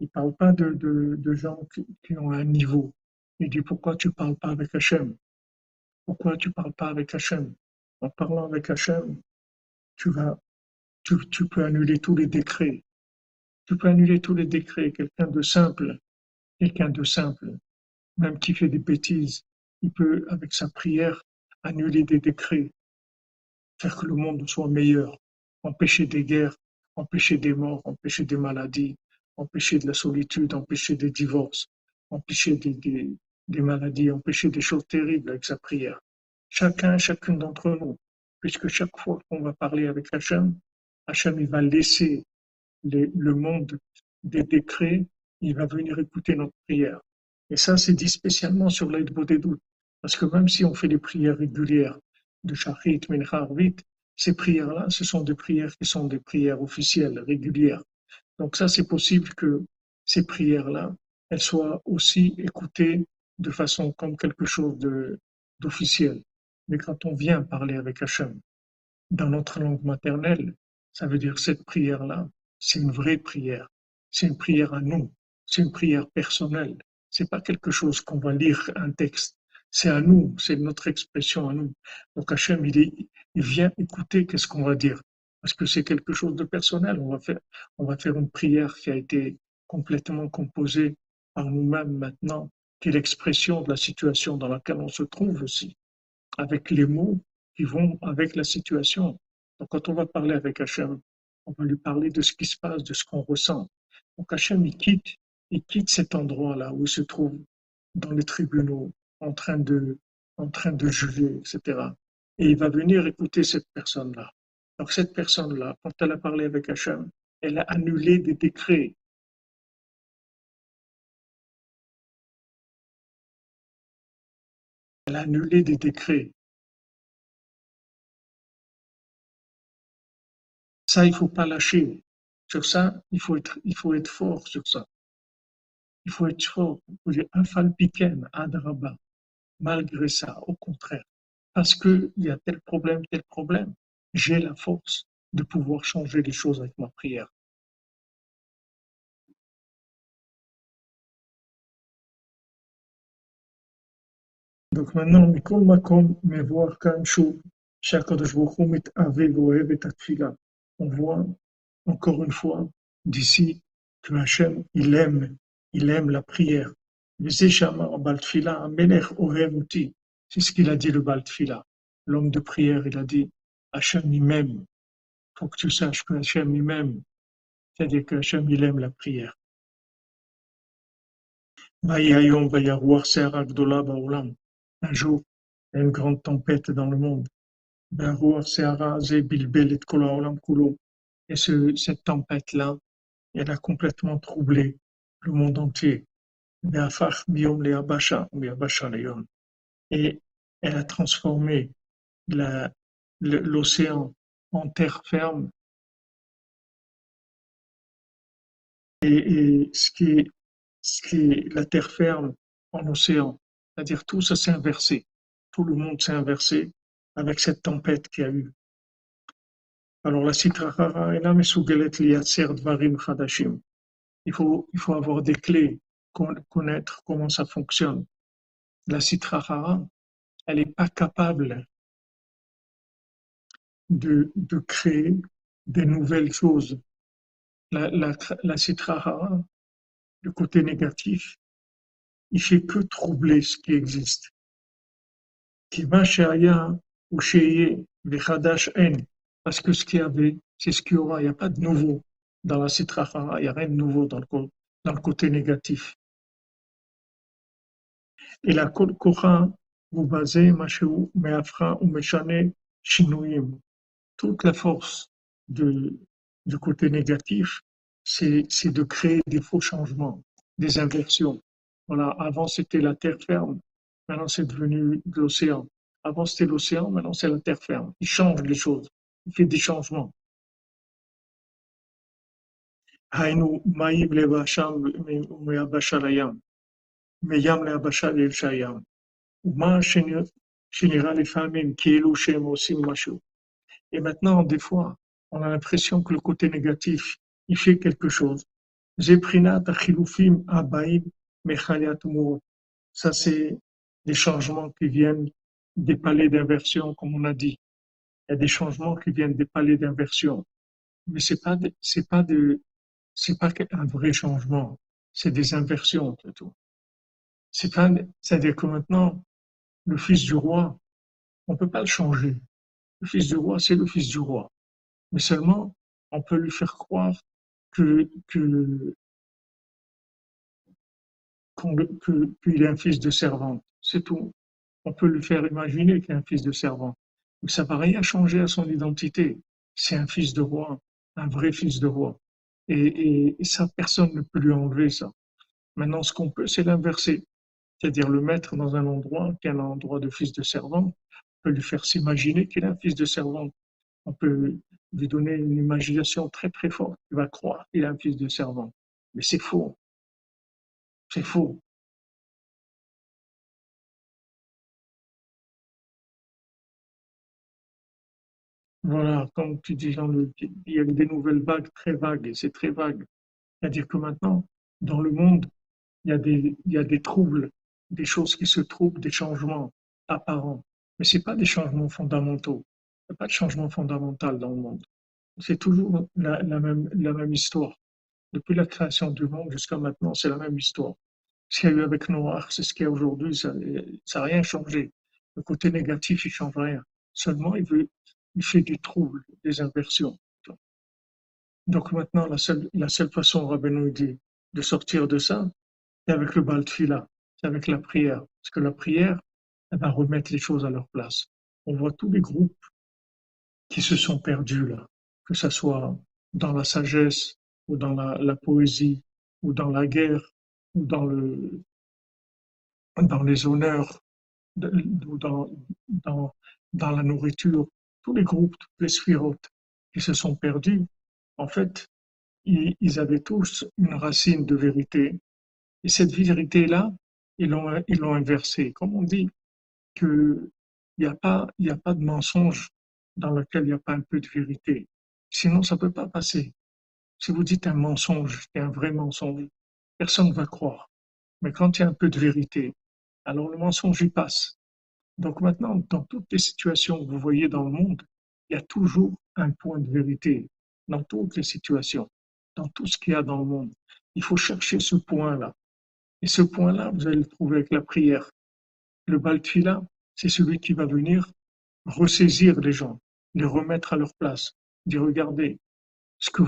A: il parle pas de, gens qui, ont un niveau. Il dit pourquoi tu parles pas avec Hachem? Pourquoi tu parles pas avec Hachem? En parlant avec Hachem, tu vas, tu peux annuler tous les décrets. Tu peux annuler tous les décrets. Quelqu'un de simple, quelqu'un de simple, même qui fait des bêtises, il peut, avec sa prière, annuler des décrets, faire que le monde soit meilleur, empêcher des guerres, empêcher des morts, empêcher des maladies, empêcher de la solitude, empêcher des divorces, empêcher des, maladies, empêcher des choses terribles avec sa prière. Chacun, chacune d'entre nous, puisque chaque fois qu'on va parler avec Hachem, Hachem il va laisser le monde des décrets, il va venir écouter notre prière. Et ça, c'est dit spécialement sur l'aide des doutes. Parce que même si on fait des prières régulières de Shachrit, Mincha, Arvit, ces prières-là, ce sont des prières qui sont des prières officielles, régulières. Donc ça, c'est possible que ces prières-là, elles soient aussi écoutées de façon comme quelque chose d'officiel. Mais quand on vient parler avec Hachem dans notre langue maternelle, ça veut dire cette prière-là, c'est une vraie prière. C'est une prière à nous. C'est une prière personnelle. C'est pas quelque chose qu'on va lire un texte. C'est à nous. C'est notre expression à nous. Donc Hachem, il, vient écouter qu'est-ce qu'on va dire? Parce que c'est quelque chose de personnel. On va faire, on va faire une prière qui a été complètement composée par nous-mêmes maintenant, qui est l'expression de la situation dans laquelle on se trouve aussi, avec les mots qui vont avec la situation. Donc quand on va parler avec Hachem, on va lui parler de ce qui se passe, de ce qu'on ressent. Donc Hachem, il quitte, il quitte cet endroit-là où il se trouve dans les tribunaux, en train de, en etc. Et il va venir écouter cette personne-là. Donc cette personne-là, quand elle a parlé avec Hachem, elle a annulé des décrets. Elle a annulé des décrets. Ça, il faut pas lâcher. Sur ça, il faut être, fort sur ça. Il faut être fort. Il faut dire, piken, adraba malgré ça, au contraire, parce qu'il y a tel problème, tel problème, j'ai la force de pouvoir changer les choses avec ma prière. Donc maintenant, mais voir On voit encore une fois d'ici que Hachem, il aime, il aime la prière. C'est ce qu'il a dit le Baltfila, l'homme de prière. Il a dit Hachem lui-même. Il faut que tu saches que Hachem lui-même, c'est-à-dire que Hachem, il aime la prière. Un jour, il y a une grande tempête dans le monde. Et cette tempête-là, elle a complètement troublé le monde entier. Et elle a transformé l'océan en terre ferme. Et, ce, qui est, la terre ferme en océan, c'est-à-dire tout ça s'est inversé. Tout le monde s'est inversé avec cette tempête qu'il y a eu. Alors la Chadashim. Il faut, il faut avoir des clés, connaître comment ça fonctionne. La Sitrahara, elle n'est pas capable de, créer des nouvelles choses. La, la, la Sitrahara, le côté négatif, il fait que troubler ce qui existe. Parce que ce qu'il y avait, c'est ce qu'il y aura. Il n'y a pas de nouveau dans la Sitrahara, il n'y a rien de nouveau dans le côté négatif. Et la Kocha, vous basez, Mashéou, Meafra ou Meshane, Shinouim. Toute la force de, du côté négatif, c'est de créer des faux changements, des inversions. Voilà, avant c'était la terre ferme, maintenant c'est devenu l'océan. Avant c'était l'océan, maintenant c'est la terre ferme. Il change les choses, il fait des changements. היינו מים ליבשם ומיבשה לים, מים ליבשה ליבשה ים. ומה שנראה לפעמים כאילו שהם עושים משהו. Et maintenant, des fois, on a l'impression que le côté négatif, il fait quelque chose. Zeprinat achilufim abaim mechaliat Ça, c'est des changements qui viennent des palais d'inversion, comme on a dit. Il y a des changements qui viennent des palais d'inversion. Mais c'est pas, c'est pas de, c'est pas un vrai changement. C'est des inversions, plutôt. C'est-à-dire que maintenant, le fils du roi, on peut pas le changer. Le fils du roi, c'est le fils du roi. Mais seulement, on peut lui faire croire que, que, qu'il est un fils de servante. C'est tout on peut lui faire imaginer qu'il est un fils de servant. Mais ça va rien changer à son identité. C'est un fils de roi, un vrai fils de roi. Et, ça, personne ne peut lui enlever ça. Maintenant, ce qu'on peut, c'est l'inverser. C'est-à-dire le mettre dans un endroit qui est un endroit de fils de servant. On peut lui faire s'imaginer qu'il est un fils de servant. On peut lui donner une imagination très très forte. Il va croire qu'il est un fils de servant. Mais c'est faux. C'est faux. Voilà, comme tu dis, il y a des nouvelles vagues très vagues, et c'est très vague. C'est-à-dire que maintenant, dans le monde, il y a des troubles, des choses qui se troublent, des changements apparents. Mais ce pas des changements fondamentaux. Il n'y a pas de changement fondamental dans le monde. C'est toujours la, même, histoire. Depuis la création du monde jusqu'à maintenant, c'est la même histoire. Ce qu'il y a eu avec Noir, c'est ce qu'il y a aujourd'hui, ça n'a rien changé. Le côté négatif, il ne change rien. Seulement, il fait des troubles, des inversions. Donc maintenant, la seule, la seule façon, Rabbeinu dit, de sortir de ça, c'est avec le Baltfila, avec la prière. Parce que la prière, elle va remettre les choses à leur place. On voit tous les groupes qui se sont perdus là, que ce soit dans la sagesse, ou dans la, poésie, ou dans la guerre, ou dans, le, dans les honneurs, ou dans la nourriture, tous les groupes, toutes les sphirotes, qui se sont perdus, en fait, ils, avaient tous une racine de vérité. Et cette vérité-là, ils l'ont, inversée. Comme on dit qu'il n'y a, pas, de mensonge dans lequel il n'y a pas un peu de vérité. Sinon, ça ne peut pas passer. Si vous dites un mensonge, c'est un vrai mensonge, personne ne va croire. Mais quand il y a un peu de vérité, alors le mensonge y passe. Donc maintenant, dans toutes les situations que vous voyez dans le monde, il y a toujours un point de vérité. Dans toutes les situations, dans tout ce qu'il y a dans le monde. Il faut chercher ce point-là. Et ce point-là, vous allez le trouver avec la prière. Le Baltfila, c'est celui qui va venir ressaisir les gens, les remettre à leur place, dire regardez, ce que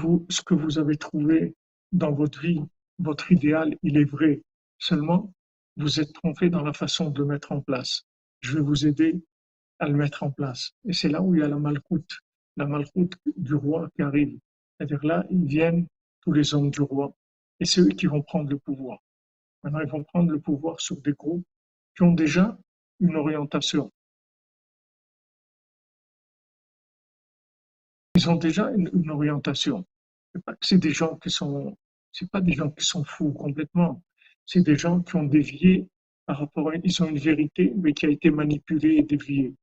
A: vous, avez trouvé dans votre vie, votre idéal, il est vrai. Seulement, vous êtes trompé dans la façon de le mettre en place. Je vais vous aider à le mettre en place. Et c'est là où il y a la malcoute, la malcoute du roi qui arrive. C'est-à-dire là, ils viennent, tous les hommes du roi, et c'est eux qui vont prendre le pouvoir. Maintenant, ils vont prendre le pouvoir sur des groupes qui ont déjà une orientation. Ils ont déjà une, orientation. C'est des gens qui sont, c'est pas des gens qui sont fous complètement. C'est des gens qui ont dévié par rapport à, ils ont une vérité, mais qui a été manipulée et déviée.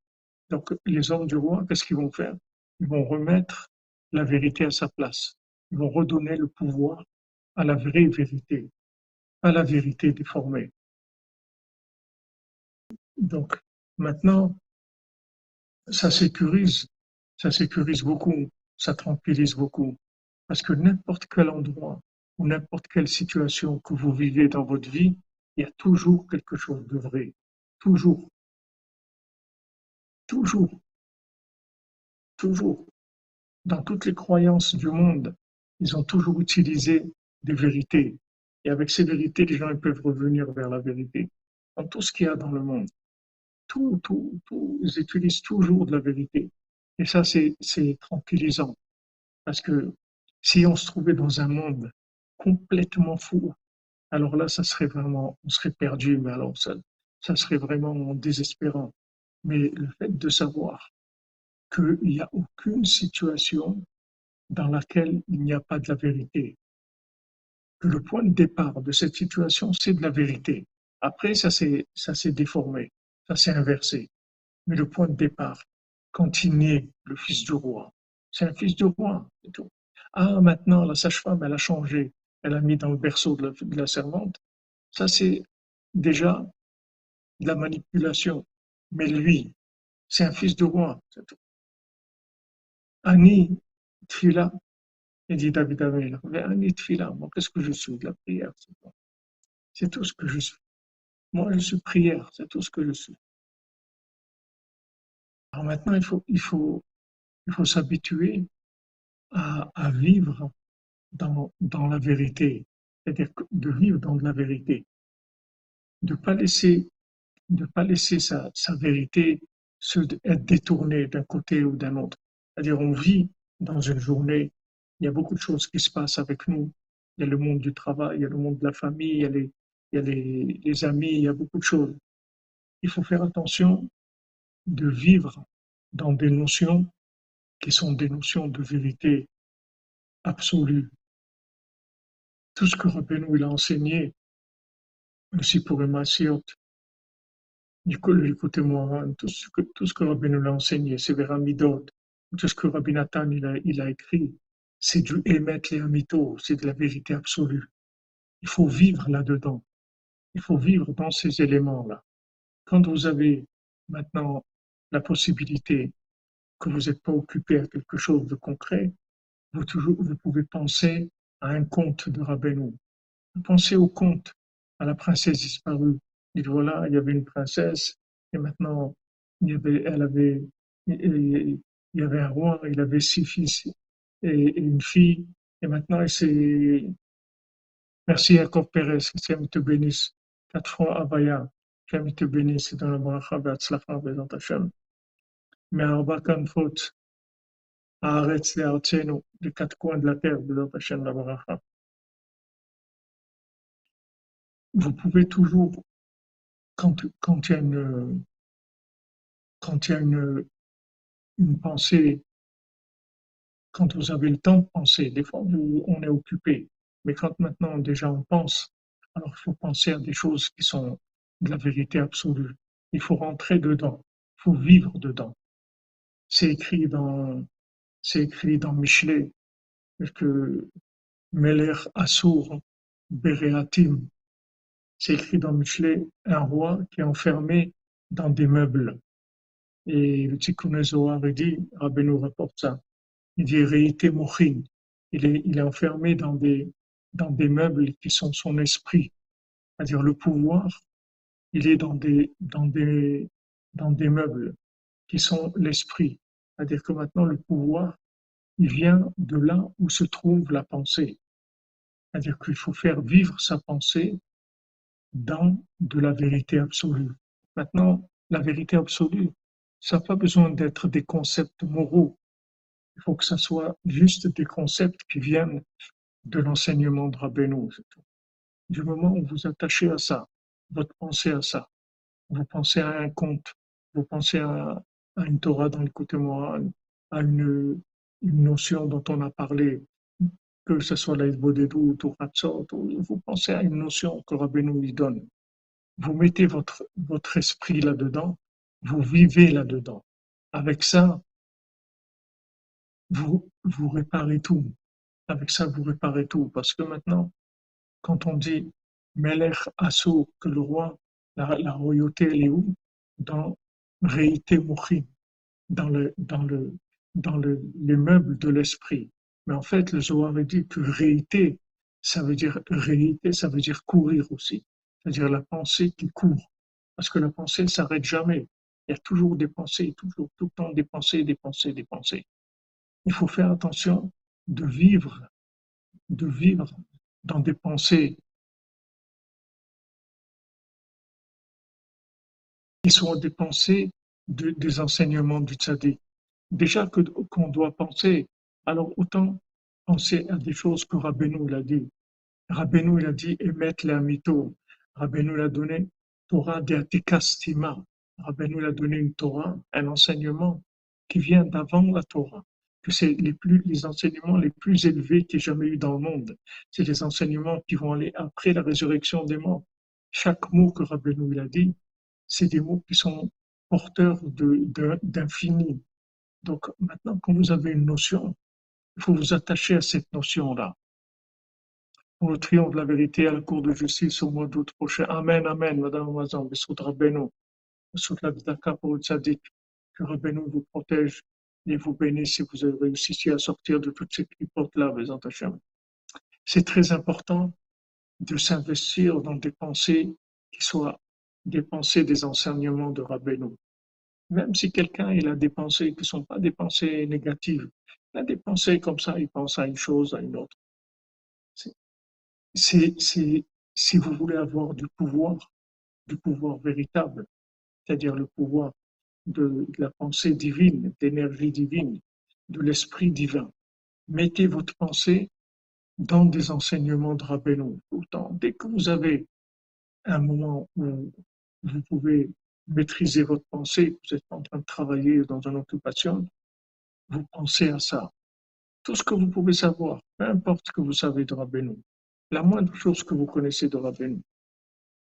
A: Donc, les hommes du roi, qu'est-ce qu'ils vont faire? Ils vont remettre la vérité à sa place. Ils vont redonner le pouvoir à la vraie vérité, à la vérité déformée. Donc, maintenant, ça sécurise, ça sécurise beaucoup, ça tranquillise beaucoup. Parce que n'importe quel endroit ou n'importe quelle situation que vous vivez dans votre vie, il y a toujours quelque chose de vrai. Toujours. Toujours. Toujours. Dans toutes les croyances du monde, ils ont toujours utilisé des vérités. Et avec ces vérités, les gens peuvent revenir vers la vérité. Dans tout ce qu'il y a dans le monde, tout, tout, tout, ils utilisent toujours de la vérité. Et ça, c'est tranquillisant. Parce que si on se trouvait dans un monde complètement fou, alors là, ça serait vraiment, on serait perdu, mais alors ça, ça serait vraiment désespérant. Mais le fait de savoir qu'il n'y a aucune situation dans laquelle il n'y a pas de la vérité. Le point de départ de cette situation, c'est de la vérité. Après, ça s'est, déformé, ça s'est inversé. Mais le point de départ, quand il naît, le fils du roi, c'est un fils du roi, c'est tout. Ah, maintenant, la sage-femme, elle a changé, elle a mis dans le berceau de la, servante. Ça, c'est déjà de la manipulation. Mais lui, c'est un fils du roi, c'est tout. Annie Tfila, il dit David Amelach, mais Tfila, moi qu'est-ce que je suis de la prière C'est tout ce que je suis. Moi je suis prière, c'est tout ce que je suis. Alors maintenant il faut, il faut, il faut s'habituer à, vivre dans, dans la vérité, c'est-à-dire de vivre dans la vérité, de pas laisser, de pas laisser sa, sa vérité être détournée d'un côté ou d'un autre. C'est-à-dire, on vit dans une journée, il y a beaucoup de choses qui se passent avec nous. Il y a le monde du travail, il y a le monde de la famille, il y a les, amis, il y a beaucoup de choses. Il faut faire attention de vivre dans des notions qui sont des notions de vérité absolue. Tout ce que Rabbeinu il a enseigné, aussi pour Emmassiot, du coup, écoutez-moi, tout ce que, tout ce que Rabbeinu a enseigné, c'est vers Amidot, tout ce que Rabbi Nathan il a écrit, c'est du émettre les mytho, c'est de la vérité absolue. Il faut vivre là-dedans. Il faut vivre dans ces éléments-là. Quand vous avez maintenant la possibilité que vous n'êtes pas occupé à quelque chose de concret, vous, toujours, vous pouvez penser à un conte de Rabbeinu. Pensez au conte, à la princesse disparue. Dites voilà, il y avait une princesse et maintenant il y avait, elle avait, il y avait un roi, il avait six fils et, une fille. Et maintenant, c'est merci Jacob Pérez, que te bénisse. quatre fois à Baya, qu'Amis te bénisse dans la bracha, Beatzlacha, Bezant Hashem. Mais Arba Kanfot, Aretz et Artsenu, des quatre coins de la terre, Bezant Hashem, la bracha. Vous pouvez toujours, quand, quand il y a une, quand il y a une, une pensée quand vous avez le temps de penser, des fois on est occupé, mais quand maintenant déjà on pense, alors il faut penser à des choses qui sont de la vérité absolue. Il faut rentrer dedans, il faut vivre dedans. C'est écrit dans, c'est écrit dans Michelet que Meler Assour Bereatim, c'est écrit dans Michelet, un roi qui est enfermé dans des meubles. Et le Tikkun Zohar dit, Rabbeinu rapporte ça, il est, il est enfermé dans des, meubles qui sont son esprit, c'est-à-dire le pouvoir, il est dans des, dans des meubles qui sont l'esprit. C'est-à-dire que maintenant le pouvoir, il vient de là où se trouve la pensée. C'est-à-dire qu'il faut faire vivre sa pensée dans de la vérité absolue. Maintenant, la vérité absolue, ça n'a pas besoin d'être des concepts moraux. Il faut que ça soit juste des concepts qui viennent de l'enseignement de Rabbeinu. Du moment où vous attachez à ça, votre pensée à ça, vous pensez à un conte, vous pensez à, une Torah dans le côté moral, à une, notion dont on a parlé, que ce soit l'Aïd-Bodedou ou Ratzot, vous pensez à une notion que Rabbeinu lui donne. Vous mettez votre, votre esprit là-dedans, vous vivez là-dedans. Avec ça, vous, réparez tout. Avec ça, vous réparez tout. Parce que maintenant, quand on dit Melech Asso, que le roi, la, royauté, elle est où? Dans Réité dans, le, dans, le, dans le, les meubles de l'esprit. Mais en fait, le Zohar dit que réité, ça veut dire réité, ça veut dire courir aussi. C'est-à-dire la pensée qui court. Parce que la pensée ne s'arrête jamais. Il y a toujours des pensées, toujours, tout le temps des pensées, des pensées, des pensées. Il faut faire attention de vivre, de vivre dans des pensées qui sont des pensées des enseignements du tzaddik. Déjà qu'on doit penser, alors autant penser à des choses que Rabbeinu l'a dit. Rabbeinu il a dit émettre les amito. Rabbeinu l'a donné Torah de Atikastima. Rabbeinu l'a donné une Torah, un enseignement qui vient d'avant la Torah que c'est les plus les enseignements les plus élevés qu'il y ait jamais eu dans le monde. C'est les enseignements qui vont aller après la résurrection des morts. Chaque mot que Rabbeinu a dit, c'est des mots qui sont porteurs d'infini. Donc maintenant, quand vous avez une notion, il faut vous attacher à cette notion-là. Pour le triomphe de la vérité à la cour de justice au mois d'août prochain. Amen, Amen, Madame Mazan, Bessoud Rabbeinu, Bessoud la pour le tzaddik, que Rabbeinu vous protège et vous bénisse si vous avez réussi à sortir de toutes ces clipotes-là, mes C'est très important de s'investir dans des pensées qui soient des pensées des enseignements de Rabbeinu. Même si quelqu'un a des pensées qui ne sont pas des pensées négatives, il a des pensées comme ça, il pense à une chose, à une autre. C'est, si vous voulez avoir du pouvoir, du pouvoir véritable, c'est-à-dire le pouvoir de, la pensée divine, d'énergie divine, de l'esprit divin. Mettez votre pensée dans des enseignements de Rabbeinu temps. Dès que vous avez un moment où vous pouvez maîtriser votre pensée, vous êtes en train de travailler dans une occupation, vous pensez à ça. Tout ce que vous pouvez savoir, peu importe ce que vous savez de Rabbeinu, la moindre chose que vous connaissez de Rabbeinu,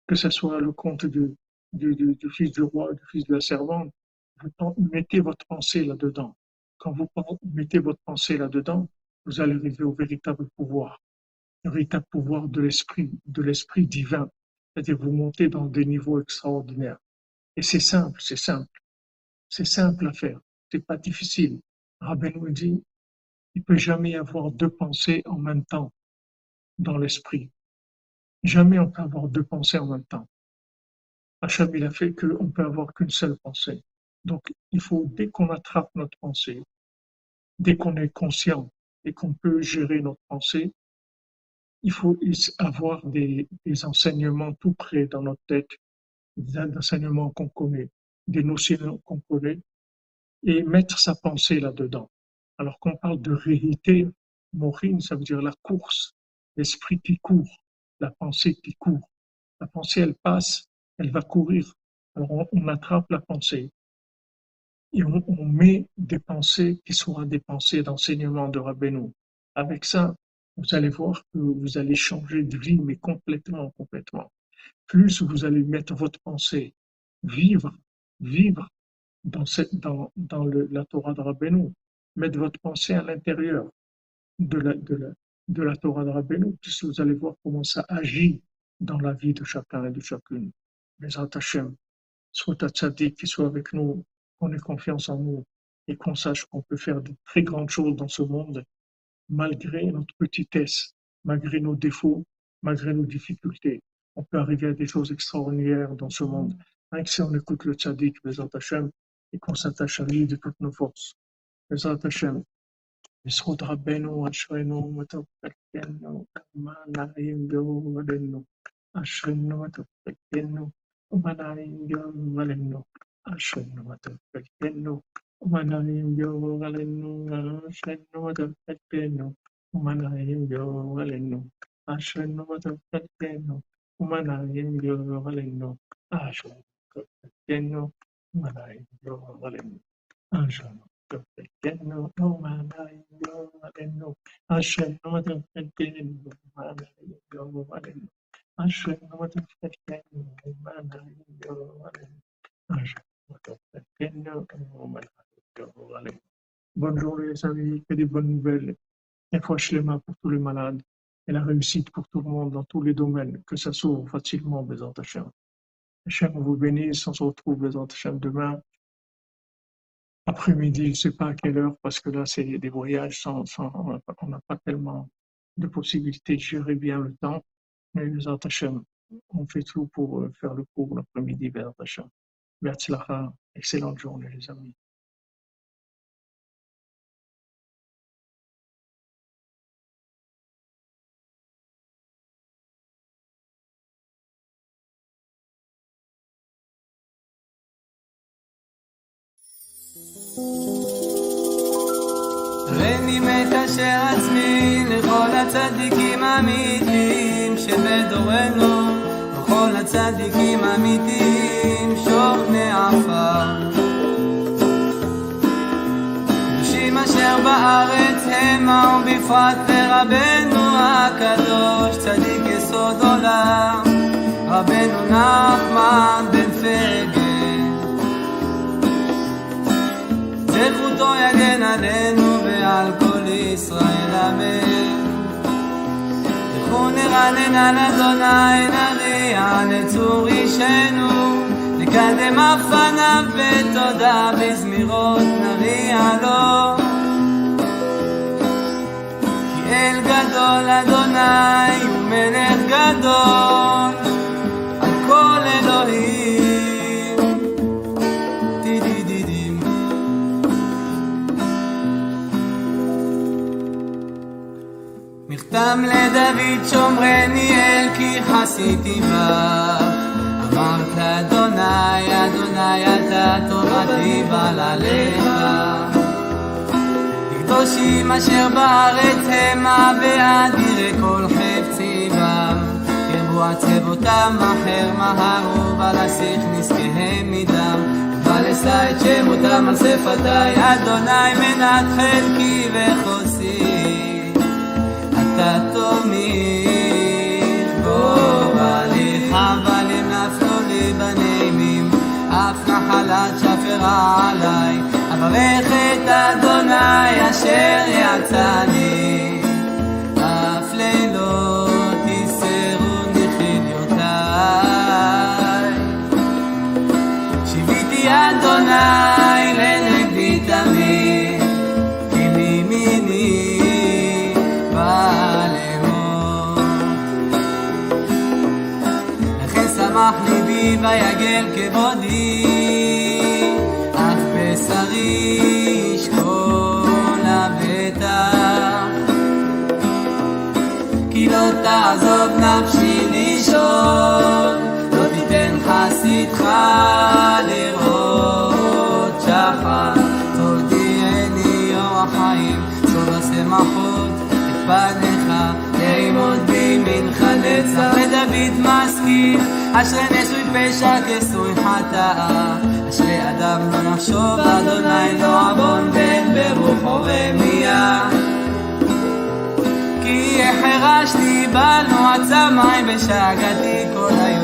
A: que ce soit le conte du, du, fils du roi, du fils de la servante, vous mettez votre pensée là-dedans. Quand vous mettez votre pensée là-dedans, vous allez arriver au véritable pouvoir, le véritable pouvoir de l'esprit, de l'esprit divin. C'est-à-dire vous montez dans des niveaux extraordinaires. Et c'est simple, c'est simple. C'est simple à faire. C'est pas difficile. Rabbi nous dit, il peut jamais y avoir deux pensées en même temps dans l'esprit. Jamais on peut avoir deux pensées en même temps. Hacham, il a fait qu'on peut avoir qu'une seule pensée. Donc, il faut, dès qu'on attrape notre pensée, dès qu'on est conscient et qu'on peut gérer notre pensée, il faut avoir des, enseignements tout près dans notre tête, des enseignements qu'on connaît, des notions qu'on connaît, et mettre sa pensée là-dedans. Alors qu'on parle de réalité, morine, ça veut dire la course, l'esprit qui court, la pensée qui court. La pensée, elle passe, elle va courir. Alors on attrape la pensée et on, met des pensées qui seront des pensées d'enseignement de Rabbeinu. Avec ça, vous allez voir que vous allez changer de vie, mais complètement, complètement. Plus vous allez mettre votre pensée, vivre, vivre dans, cette, dans, le, la Torah de Rabbeinu, mettre votre pensée à l'intérieur de la, de, la, de la Torah de Rabbeinu, plus vous allez voir comment ça agit dans la vie de chacun et de chacune. Mais Hashem, soit à Tzadik qui soit avec nous, qu'on ait confiance en nous et qu'on sache qu'on peut faire de très grandes choses dans ce monde malgré notre petitesse, malgré nos défauts, malgré nos difficultés. On peut arriver à des choses extraordinaires dans ce monde, rien que si on écoute le tzaddik, et qu'on s'attache à lui de toutes nos forces. అశ్వన్నమతను ఉమనాయం యోగలను అశ్వన్నమతను ఉమనాయం యోగలను అశ్వన్నమతను ఉమనాయం యోగలను ఆశ్వను ఉమనాయం యోగలను ఆశ్వను ఉమనాయం యోగలను అశ్వన్నమతను ఉమనాయం యోగలను అశ్వన్నమతను ఉమనాయం యోగలను Bonne journée les amis, que des bonnes nouvelles. Et Shlema pour tous les malades et la réussite pour tout le monde dans tous les domaines, que ça s'ouvre facilement, Bézant Hachem. Hachem vous bénisse, on se retrouve Bézant Hachem demain. Après-midi, je ne sais pas à quelle heure, parce que là, c'est des voyages, on n'a pas tellement de possibilités de gérer bien le temps. Mais Bézant Hachem, on fait tout pour euh, faire le cours l'après-midi, Bézant Hachem. Merci, excellente journée les amis.
B: הריני מקשר עצמי לכל הצדיקים האמיתיים שבדורנו, לכל הצדיקים האמיתיים שוכני עפר. קדושים אשר בארץ המה ובפרט לרבנו הקדוש, צדיק יסוד עולם, רבנו נחמן בן פגל. זכותו יגן עלינו ועל כל ישראל אמן. לכו נרנן על אדוני נריע לצור אישנו, נקדם אף פניו בתודה בזמירות נריע לו. כי אל גדול אדוני הוא מלך גדול תם לדוד שומרני אל כי חסיתי בך. אמרת אתה תורתי בעלליך קדושים אשר בארץ המה ואדירי כל חפצי בם ירבו עצבותם אחר מהרו ולשיח נזקיהם מדם. ולשא את שמותם על שפתי אדוני מנת חלקי וחוסי תתומיך עליי אברך את אדוני אשר יצאני. אף לילות יסרו נחיליותיי. שיוויתי אדוני לנגדי תמיד ישמח ליבי ויגל כבודי, ישכון לבטח. כי לא תעזוב נפשי לישון, לא תיתן חסידך לראות שחר. תודיעני יום החיים, סוד השמחות את פניך, לעמוד בימינך לצח. ודוד משכיל אשרי נשוי פשע כסוי חטאה, אשרי אדם לא נחשוב אדוני לא עוון בן ברוחו רמיה. כי החרשתי בנו עצמיים ושגתי כל היום